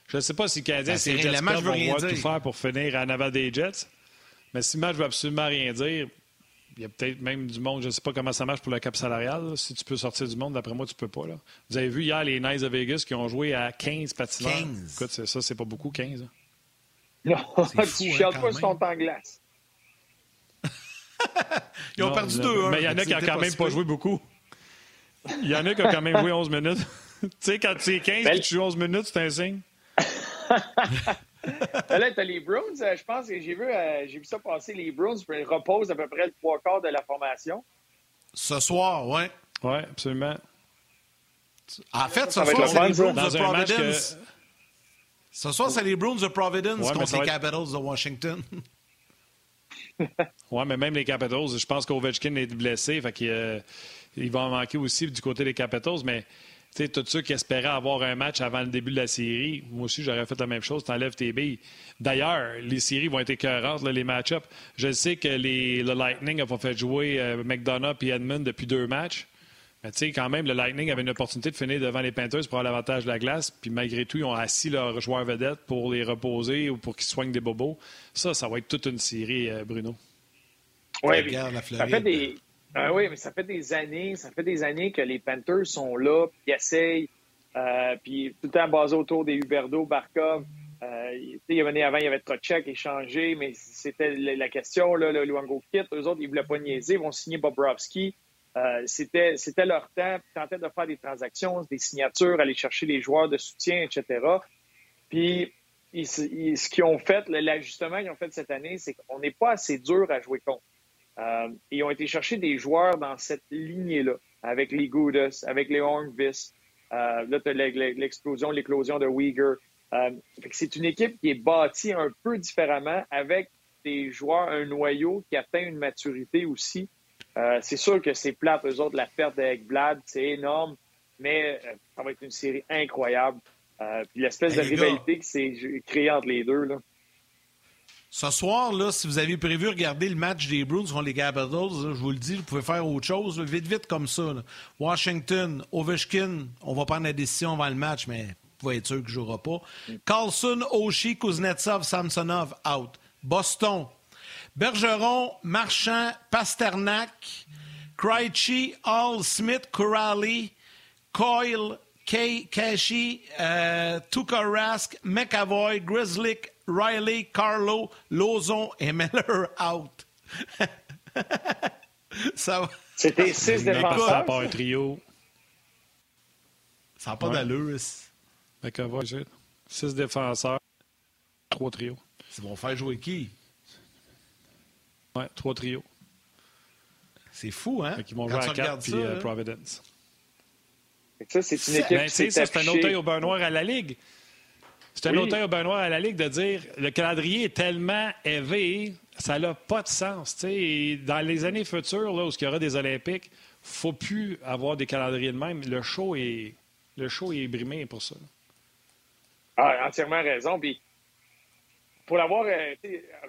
je ne sais pas si le Canadien, ben, c'est Jets vont tout faire pour finir en avant des Jets. Mais si le match veut absolument rien dire, il y a peut-être même du monde, je ne sais pas comment ça marche pour le cap salarial. Si tu peux sortir du monde, d'après moi, tu peux pas. Là. Vous avez vu hier les Knights de Vegas qui ont joué à 15 patineurs. 15. Écoute, ça, c'est pas beaucoup, 15. Hein. Non, tu ne hein, pas sur ton temps glace. Ils ont perdu 2 Mais il y en a qui n'ont quand même pas joué beaucoup. Il y en a qui ont quand même joué 11 minutes. tu sais, quand tu es 15 et tu joues 11 minutes, c'est un signe. là, tu as les Bruins. Euh, je pense que j'ai vu, euh, j'ai vu ça passer. Les Bruins reposent à peu près le trois quarts de la formation. Ce soir, oui. Oui, absolument. En fait, ce soir, c'est les Bruins de Providence. Ce soir, c'est les Bruins de Providence contre les Capitals de Washington. oui, mais même les Capitals, je pense qu'Ovechkin est blessé, fait qu'il euh, il va en manquer aussi du côté des Capitals, mais sais, tous ceux qui espéraient avoir un match avant le début de la série, moi aussi, j'aurais fait la même chose. Tu enlèves tes billes. D'ailleurs, les séries vont être écœurantes, les match-ups. Je sais que les, le Lightning n'a pas fait jouer euh, McDonough et Edmund depuis deux matchs. Mais tu sais, quand même, le Lightning avait une opportunité de finir devant les Panthers pour avoir l'avantage de la glace. Puis malgré tout, ils ont assis leurs joueurs vedettes pour les reposer ou pour qu'ils soignent des bobos. Ça, ça va être toute une série, euh, Bruno. Oui, ça fait des ah oui, mais ça fait des années, ça fait des années que les Panthers sont là, puis ils essayent, euh, puis tout le temps basé autour des Huberdo, Barkov. Euh, il y avait avant, il y avait Trocheck échangé, mais c'était la question, le Luango Kit, eux autres, ils voulaient pas niaiser, ils vont signer Bobrovski. Euh, c'était, leur temps, ils tentaient de faire des transactions, des signatures, aller chercher les joueurs de soutien, etc. Puis, ce qu'ils ont fait, l'ajustement qu'ils ont fait cette année, c'est qu'on n'est pas assez dur à jouer contre. Euh, ils ont été chercher des joueurs dans cette lignée-là, avec les Goudas, avec les Hornvis. Euh, là, tu as l'explosion, l'éclosion de Uyghur. Euh, c'est une équipe qui est bâtie un peu différemment, avec des joueurs, un noyau qui atteint une maturité aussi. C'est sûr que c'est plate, eux autres, la perte d'Egblad, c'est énorme, mais ça va être une série incroyable. puis l'espèce de rivalité qui s'est créée entre les deux, là. Ce soir, là, si vous avez prévu regarder le match des Bruins contre les Capitals, je vous le dis, vous pouvez faire autre chose, vite, vite comme ça. Washington, Ovechkin, on va prendre la décision avant le match, mais vous pouvez être sûr qu'il ne jouera pas. Carlson, Oshie, Kuznetsov, Samsonov, out. Boston, Bergeron, Marchand, Pasternak, Krejci, Hall, Smith, Corrali, Coyle, Kashi, euh, Tukarask, McAvoy, Grizzlick, Riley, Carlo, Lozon et Miller out. ça C'était six défenseurs. Ça pas un trio. Ça n'a pas d'allure. McAvoy, six défenseurs, trois trios. Ils vont faire jouer qui? Ouais, trois trios. C'est fou, hein? Ils vont jouer à quatre puis euh, Providence. Ça, c'est une équipe ben, C'est un autre au beurre noir à la Ligue. C'est un oui. auteur Benoît à la Ligue de dire le calendrier est tellement élevé, ça n'a pas de sens. dans les années futures, là, où il y aura des Olympiques, il ne faut plus avoir des calendriers de même. Le show est, le show est brimé pour ça. Ah, entièrement raison. Puis, pour l'avoir, euh,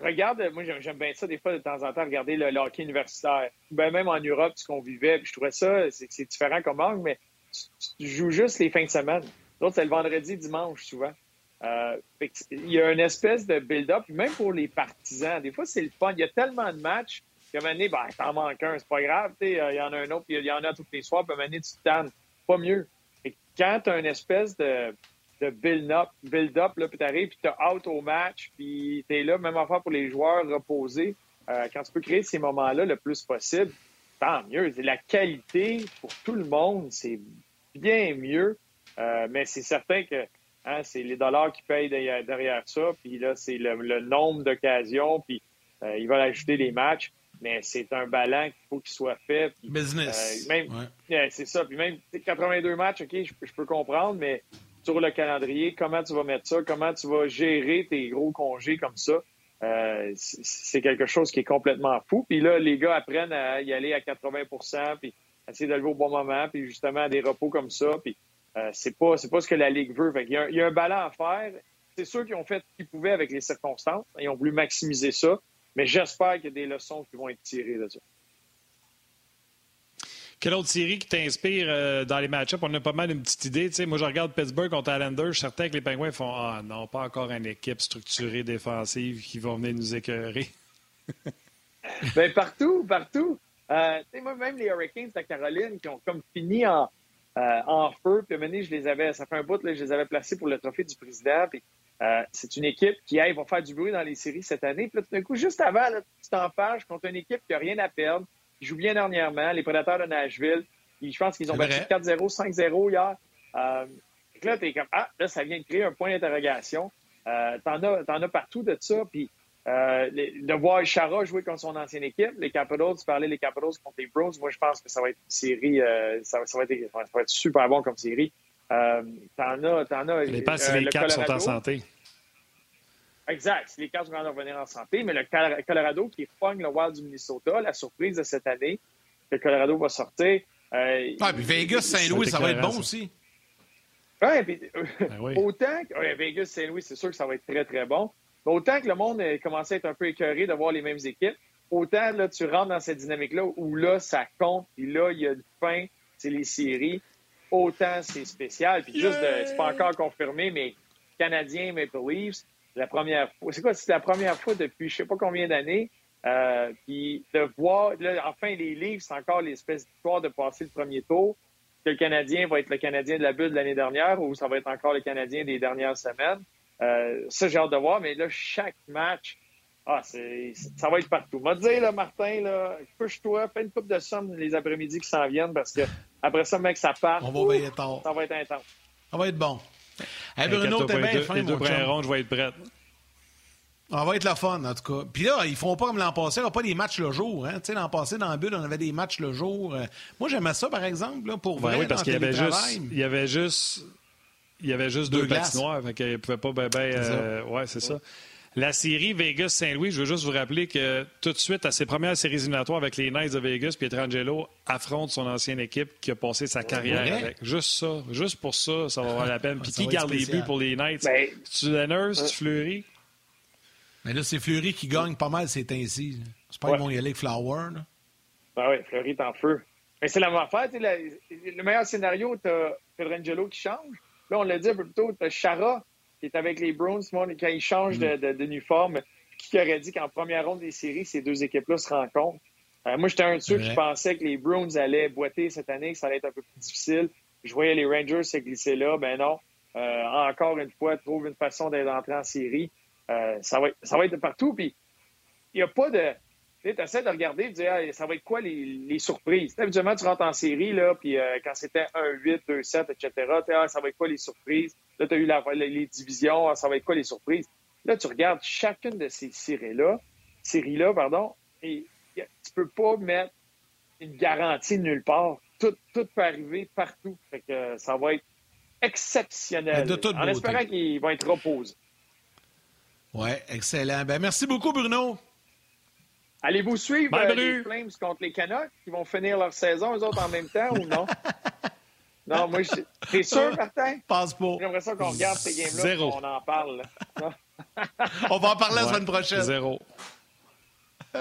regarde, moi j'aime bien ça des fois de temps en temps, regarder le, hockey universitaire. Ben, même en Europe, ce qu'on vivait, puis je trouvais ça, c'est différent comme angle, mais tu, joues juste les fins de semaine. L'autre, c'est le vendredi, dimanche, souvent. Euh, il y a une espèce de build-up, même pour les partisans. Des fois, c'est le fun. Il y a tellement de matchs qu'à un moment donné, ben, t'en manques un, c'est pas grave. Il y en a un autre, puis il y en a tous les soirs, puis à un moment donné, tu te tannes. Pas mieux. Quand tu as une espèce de, build-up, build-up, puis t'arrives, puis t'as out au match, puis t'es là, même affaire pour les joueurs reposés. Euh, quand tu peux créer ces moments-là le plus possible, tant mieux. La qualité pour tout le monde, c'est bien mieux. Euh, mais c'est certain que Hein, c'est les dollars qui payent derrière, ça, puis là, c'est le, nombre d'occasions, puis euh, ils veulent ajouter les matchs, mais c'est un ballon qu'il faut qu'il soit fait. Business. Euh, c'est ça. Puis même 82 matchs, OK, je, peux comprendre, mais sur le calendrier, comment tu vas mettre ça, comment tu vas gérer tes gros congés comme ça, euh, c'est quelque chose qui est complètement fou. Puis là, les gars apprennent à y aller à 80% puis essayer de lever au bon moment, puis justement à des repos comme ça, puis euh, c'est pas c'est pas ce que la Ligue veut. il, y a, il, y a, un ballon à faire. C'est sûr qu'ils ont fait ce qu'ils pouvaient avec les circonstances. Ils ont voulu maximiser ça. Mais j'espère qu'il y a des leçons qui vont être tirées de ça. Quelle autre série qui t'inspire euh, dans les match-ups? On a pas mal une petite idée. moi, je regarde Pittsburgh contre Islanders. Je suis certain que les Penguins font Ah non, pas encore une équipe structurée défensive qui va venir nous écœurer. ben, partout, partout. Euh, moi, même les Hurricanes de Caroline qui ont comme fini en, euh, en feu. Puis à un moment je les avais, ça fait un bout, là, je les avais placés pour le trophée du président. Puis Euh, c'est une équipe qui hey, va faire du bruit dans les séries cette année. Puis là, tout d'un coup, juste avant, tu t'en fâches contre une équipe qui n'a rien à perdre, qui joue bien dernièrement, les Prédateurs de Nashville. je pense qu'ils ont battu 4-0, 5-0 hier. Euh, là, tu es comme, ah, là, ça vient de créer un point d'interrogation. Euh, t'en as, as, partout de ça. Puis euh, de voir Chara jouer contre son ancienne équipe, les Capitals, tu parlais des Capitals contre les Browns. Moi, je pense que ça va être une série, euh, ça, va être, ça, va être, super bon comme série. Euh, t'en as, t'en as. Les pas si les Caps sont en santé. Exact. Si les Caps vont revenir en santé, mais le Colorado qui pogne le Wild du Minnesota, la surprise de cette année, que le Colorado va sortir. ah, puis Vegas, Saint-Louis, ça va être bon aussi. Ouais, puis, ben autant que Vegas, Saint-Louis, c'est sûr que ça va être très, très bon. Autant que le monde commencé à être un peu écœuré de voir les mêmes équipes, autant là, tu rentres dans cette dynamique-là où là, ça compte, puis là, il y a une fin, c'est les séries. Autant c'est spécial. Puis juste, c'est pas encore confirmé, mais Canadiens Maple Leafs, la première fois, c'est quoi, c'est la première fois depuis je sais pas combien d'années. Euh, puis de voir, là, enfin, les Leafs, c'est encore l'espèce d'histoire de passer le premier tour. Que le Canadien va être le Canadien de la bulle de l'année dernière ou ça va être encore le Canadien des dernières semaines. Euh, ça, j'ai hâte de voir, mais là, chaque match, ah, c'est, ça va être partout. M'a dit, là, Martin, là, couche-toi, fais une coupe de somme les après-midi qui s'en viennent parce que après ça, mec, ça part. On va veiller tard. Ça va être intense. Ça va être bon. Hey, Bruno, t'es bien fin, Les deux je vais être prêt. Ça va être la fun, en tout cas. Puis là, ils font pas comme l'an passé, il n'y a pas des matchs le jour. Hein. Tu sais, l'an passé, dans le but, on avait des matchs le jour. Euh, moi, j'aimais ça, par exemple, là, pour ben vrai, oui, parce qu'il y avait juste, il y avait juste il y avait juste deux, deux patinoires, fait qu'il ne pouvait pas ben, ben euh, ouais, c'est ça. La série Vegas-Saint-Louis, je veux juste vous rappeler que tout de suite, à ses premières séries éliminatoires avec les Knights de Vegas, Pietrangelo affronte son ancienne équipe qui a passé sa carrière avec. Juste ça. Juste pour ça, ça va avoir la peine. Puis qui garde les buts pour les Knights? Ben, tu Lenners, tu Fleury? Mais là, c'est Fleury qui gagne pas mal c'est ainsi. C'est pas qu'ils vont y aller avec Flower. Là. Ben oui, Fleury est en feu. Mais c'est la même affaire. Le meilleur scénario, tu as Pietrangelo qui change. Là, on l'a dit un peu plus tôt, tu Chara qui est avec les Browns, quand il change mm. d'uniforme, qui aurait dit qu'en première ronde des séries, ces deux équipes-là se rencontrent? Euh, moi, j'étais un de ceux qui pensait que les Browns allaient boiter cette année, que ça allait être un peu plus difficile. Je voyais les Rangers se glisser là. Ben non. Euh, encore une fois, trouve une façon d'être entré en série. Euh, ça, va être, ça va être de partout. Puis, il n'y a pas de. Tu essaies de regarder et de dire ça va être quoi les, les surprises? Habituellement, tu rentres en série, là, puis euh, quand c'était 1-8, 2-7, etc., ah, ça va être quoi les surprises? Là, tu as eu la, les, divisions, ah, ça va être quoi les surprises? Là, tu regardes chacune de ces séries-là, séries-là, pardon, et tu peux pas mettre une garantie nulle part. Tout, tout peut arriver partout. Fait que ça va être exceptionnel. en espérant qu'ils vont être reposés. Oui, excellent. Ben, merci beaucoup, Bruno. Allez-vous suivre euh, les Flames contre les Canucks qui vont finir leur saison, eux autres, en même temps ou non? non, moi, t'es sûr, Martin? Passe pas. J'aimerais ça qu'on regarde ces games-là et qu'on en parle. On va en parler la semaine prochaine. Zéro.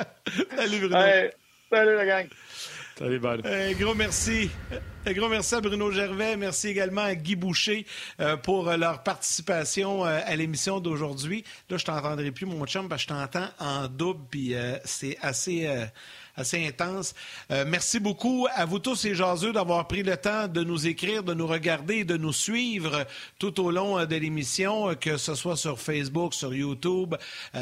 salut, Bruno. salut, la gang. Un gros merci. Un gros merci à Bruno Gervais. Merci également à Guy Boucher euh, pour leur participation euh, à l'émission d'aujourd'hui. Là, je t'entendrai plus, mon chum, parce que je t'entends en double, puis euh, c'est assez assez intense. Euh, merci beaucoup à vous tous et jaseux d'avoir pris le temps de nous écrire, de nous regarder de nous suivre tout au long euh, de l'émission, euh, que ce soit sur Facebook, sur YouTube,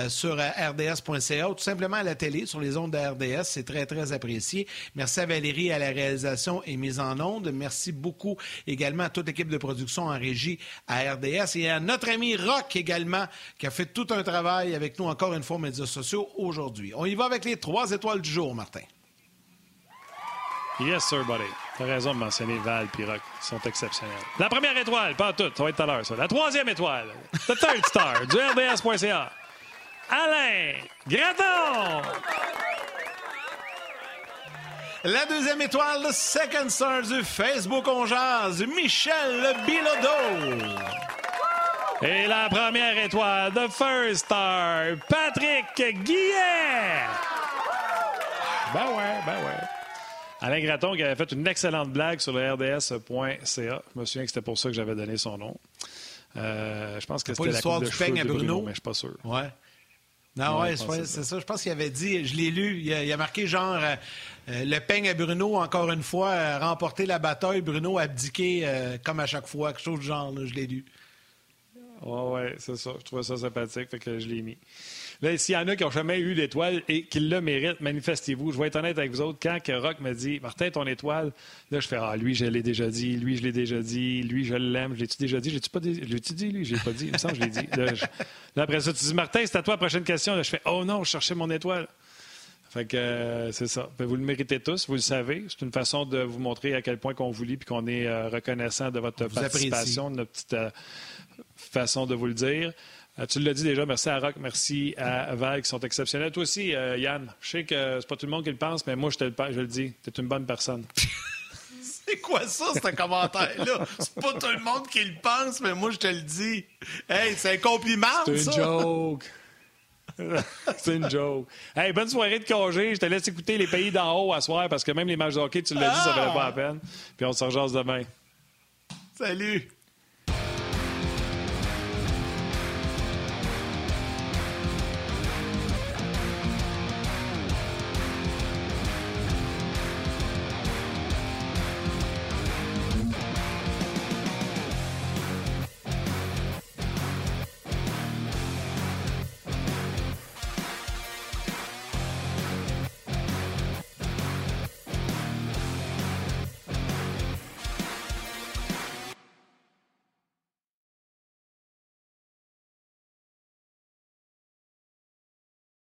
sur rds.ca ou tout simplement à la télé, sur les ondes de RDS. C'est très, très apprécié. Merci à Valérie à la réalisation et mise en onde. Merci beaucoup également à toute l'équipe de production en régie à RDS et à notre ami Rock également, qui a fait tout un travail avec nous encore une fois aux médias sociaux aujourd'hui. On y va avec les trois étoiles du jour, Yes, sir, buddy. T'as raison de mentionner Val et Rock. Ils sont exceptionnels. La première étoile, pas tout, ça va être tout à l'heure, ça. La troisième étoile, the third star, du RDS.ca. Alain Graton! La deuxième étoile, le second star du Facebook On Michel Bilodeau. Et la première étoile, the first star, Patrick Guillet. Ben ouais, ben ouais. Alain Graton qui avait fait une excellente blague sur le RDS.ca. Je me souviens que c'était pour ça que j'avais donné son nom. Euh, je pense que c'était l'histoire du peigne à Bruno. mais je suis pas sûr. Ouais. Non, ouais, c'est ça. Je pense qu'il avait dit, je l'ai lu, il a, marqué genre euh, euh, le peigne à Bruno, encore une fois, a remporté la bataille, Bruno a abdiqué comme à chaque fois, quelque chose du genre, je l'ai lu. Oui, ouais, c'est ça. Je trouvais ça sympathique, fait que je l'ai mis. Là, s'il y en a qui n'ont jamais eu d'étoile et qui le méritent, manifestez-vous. Je vais être honnête avec vous autres. Quand que Rock me dit Martin, ton étoile, là, je fais Ah, lui, je l'ai déjà dit, lui, je l'ai déjà dit, lui, je l'aime. Je l'ai-tu déjà dit? Je l'ai-tu pas dit? Dit, lui? Je l'ai pas dit. Il me semble que je l'ai dit. Là, après ça, tu dis Martin, c'est à toi la prochaine question. Là, je fais Oh non, je cherchais mon étoile. Fait que euh, c'est ça. Vous le méritez tous, vous le savez. C'est une façon de vous montrer à quel point qu'on vous lit et qu'on est euh, reconnaissant de votre participation, de notre petite euh, façon de vous le dire. Euh, tu l'as dit déjà, merci à Rock, merci à Val qui sont exceptionnels. Toi aussi, euh, Yann, je sais que c'est pas tout le monde qui le pense, mais moi, je te le, je le dis, tu es une bonne personne. c'est quoi ça, ce commentaire-là? C'est pas tout le monde qui le pense, mais moi, je te le dis. Hey, c'est un compliment, C'est une joke. c'est une joke. Hey, bonne soirée de congé. Je te laisse écouter les pays d'en haut à soir parce que même les matchs de hockey, tu l'as dit, ça valait pas la peine. Puis on se rejase demain. Salut!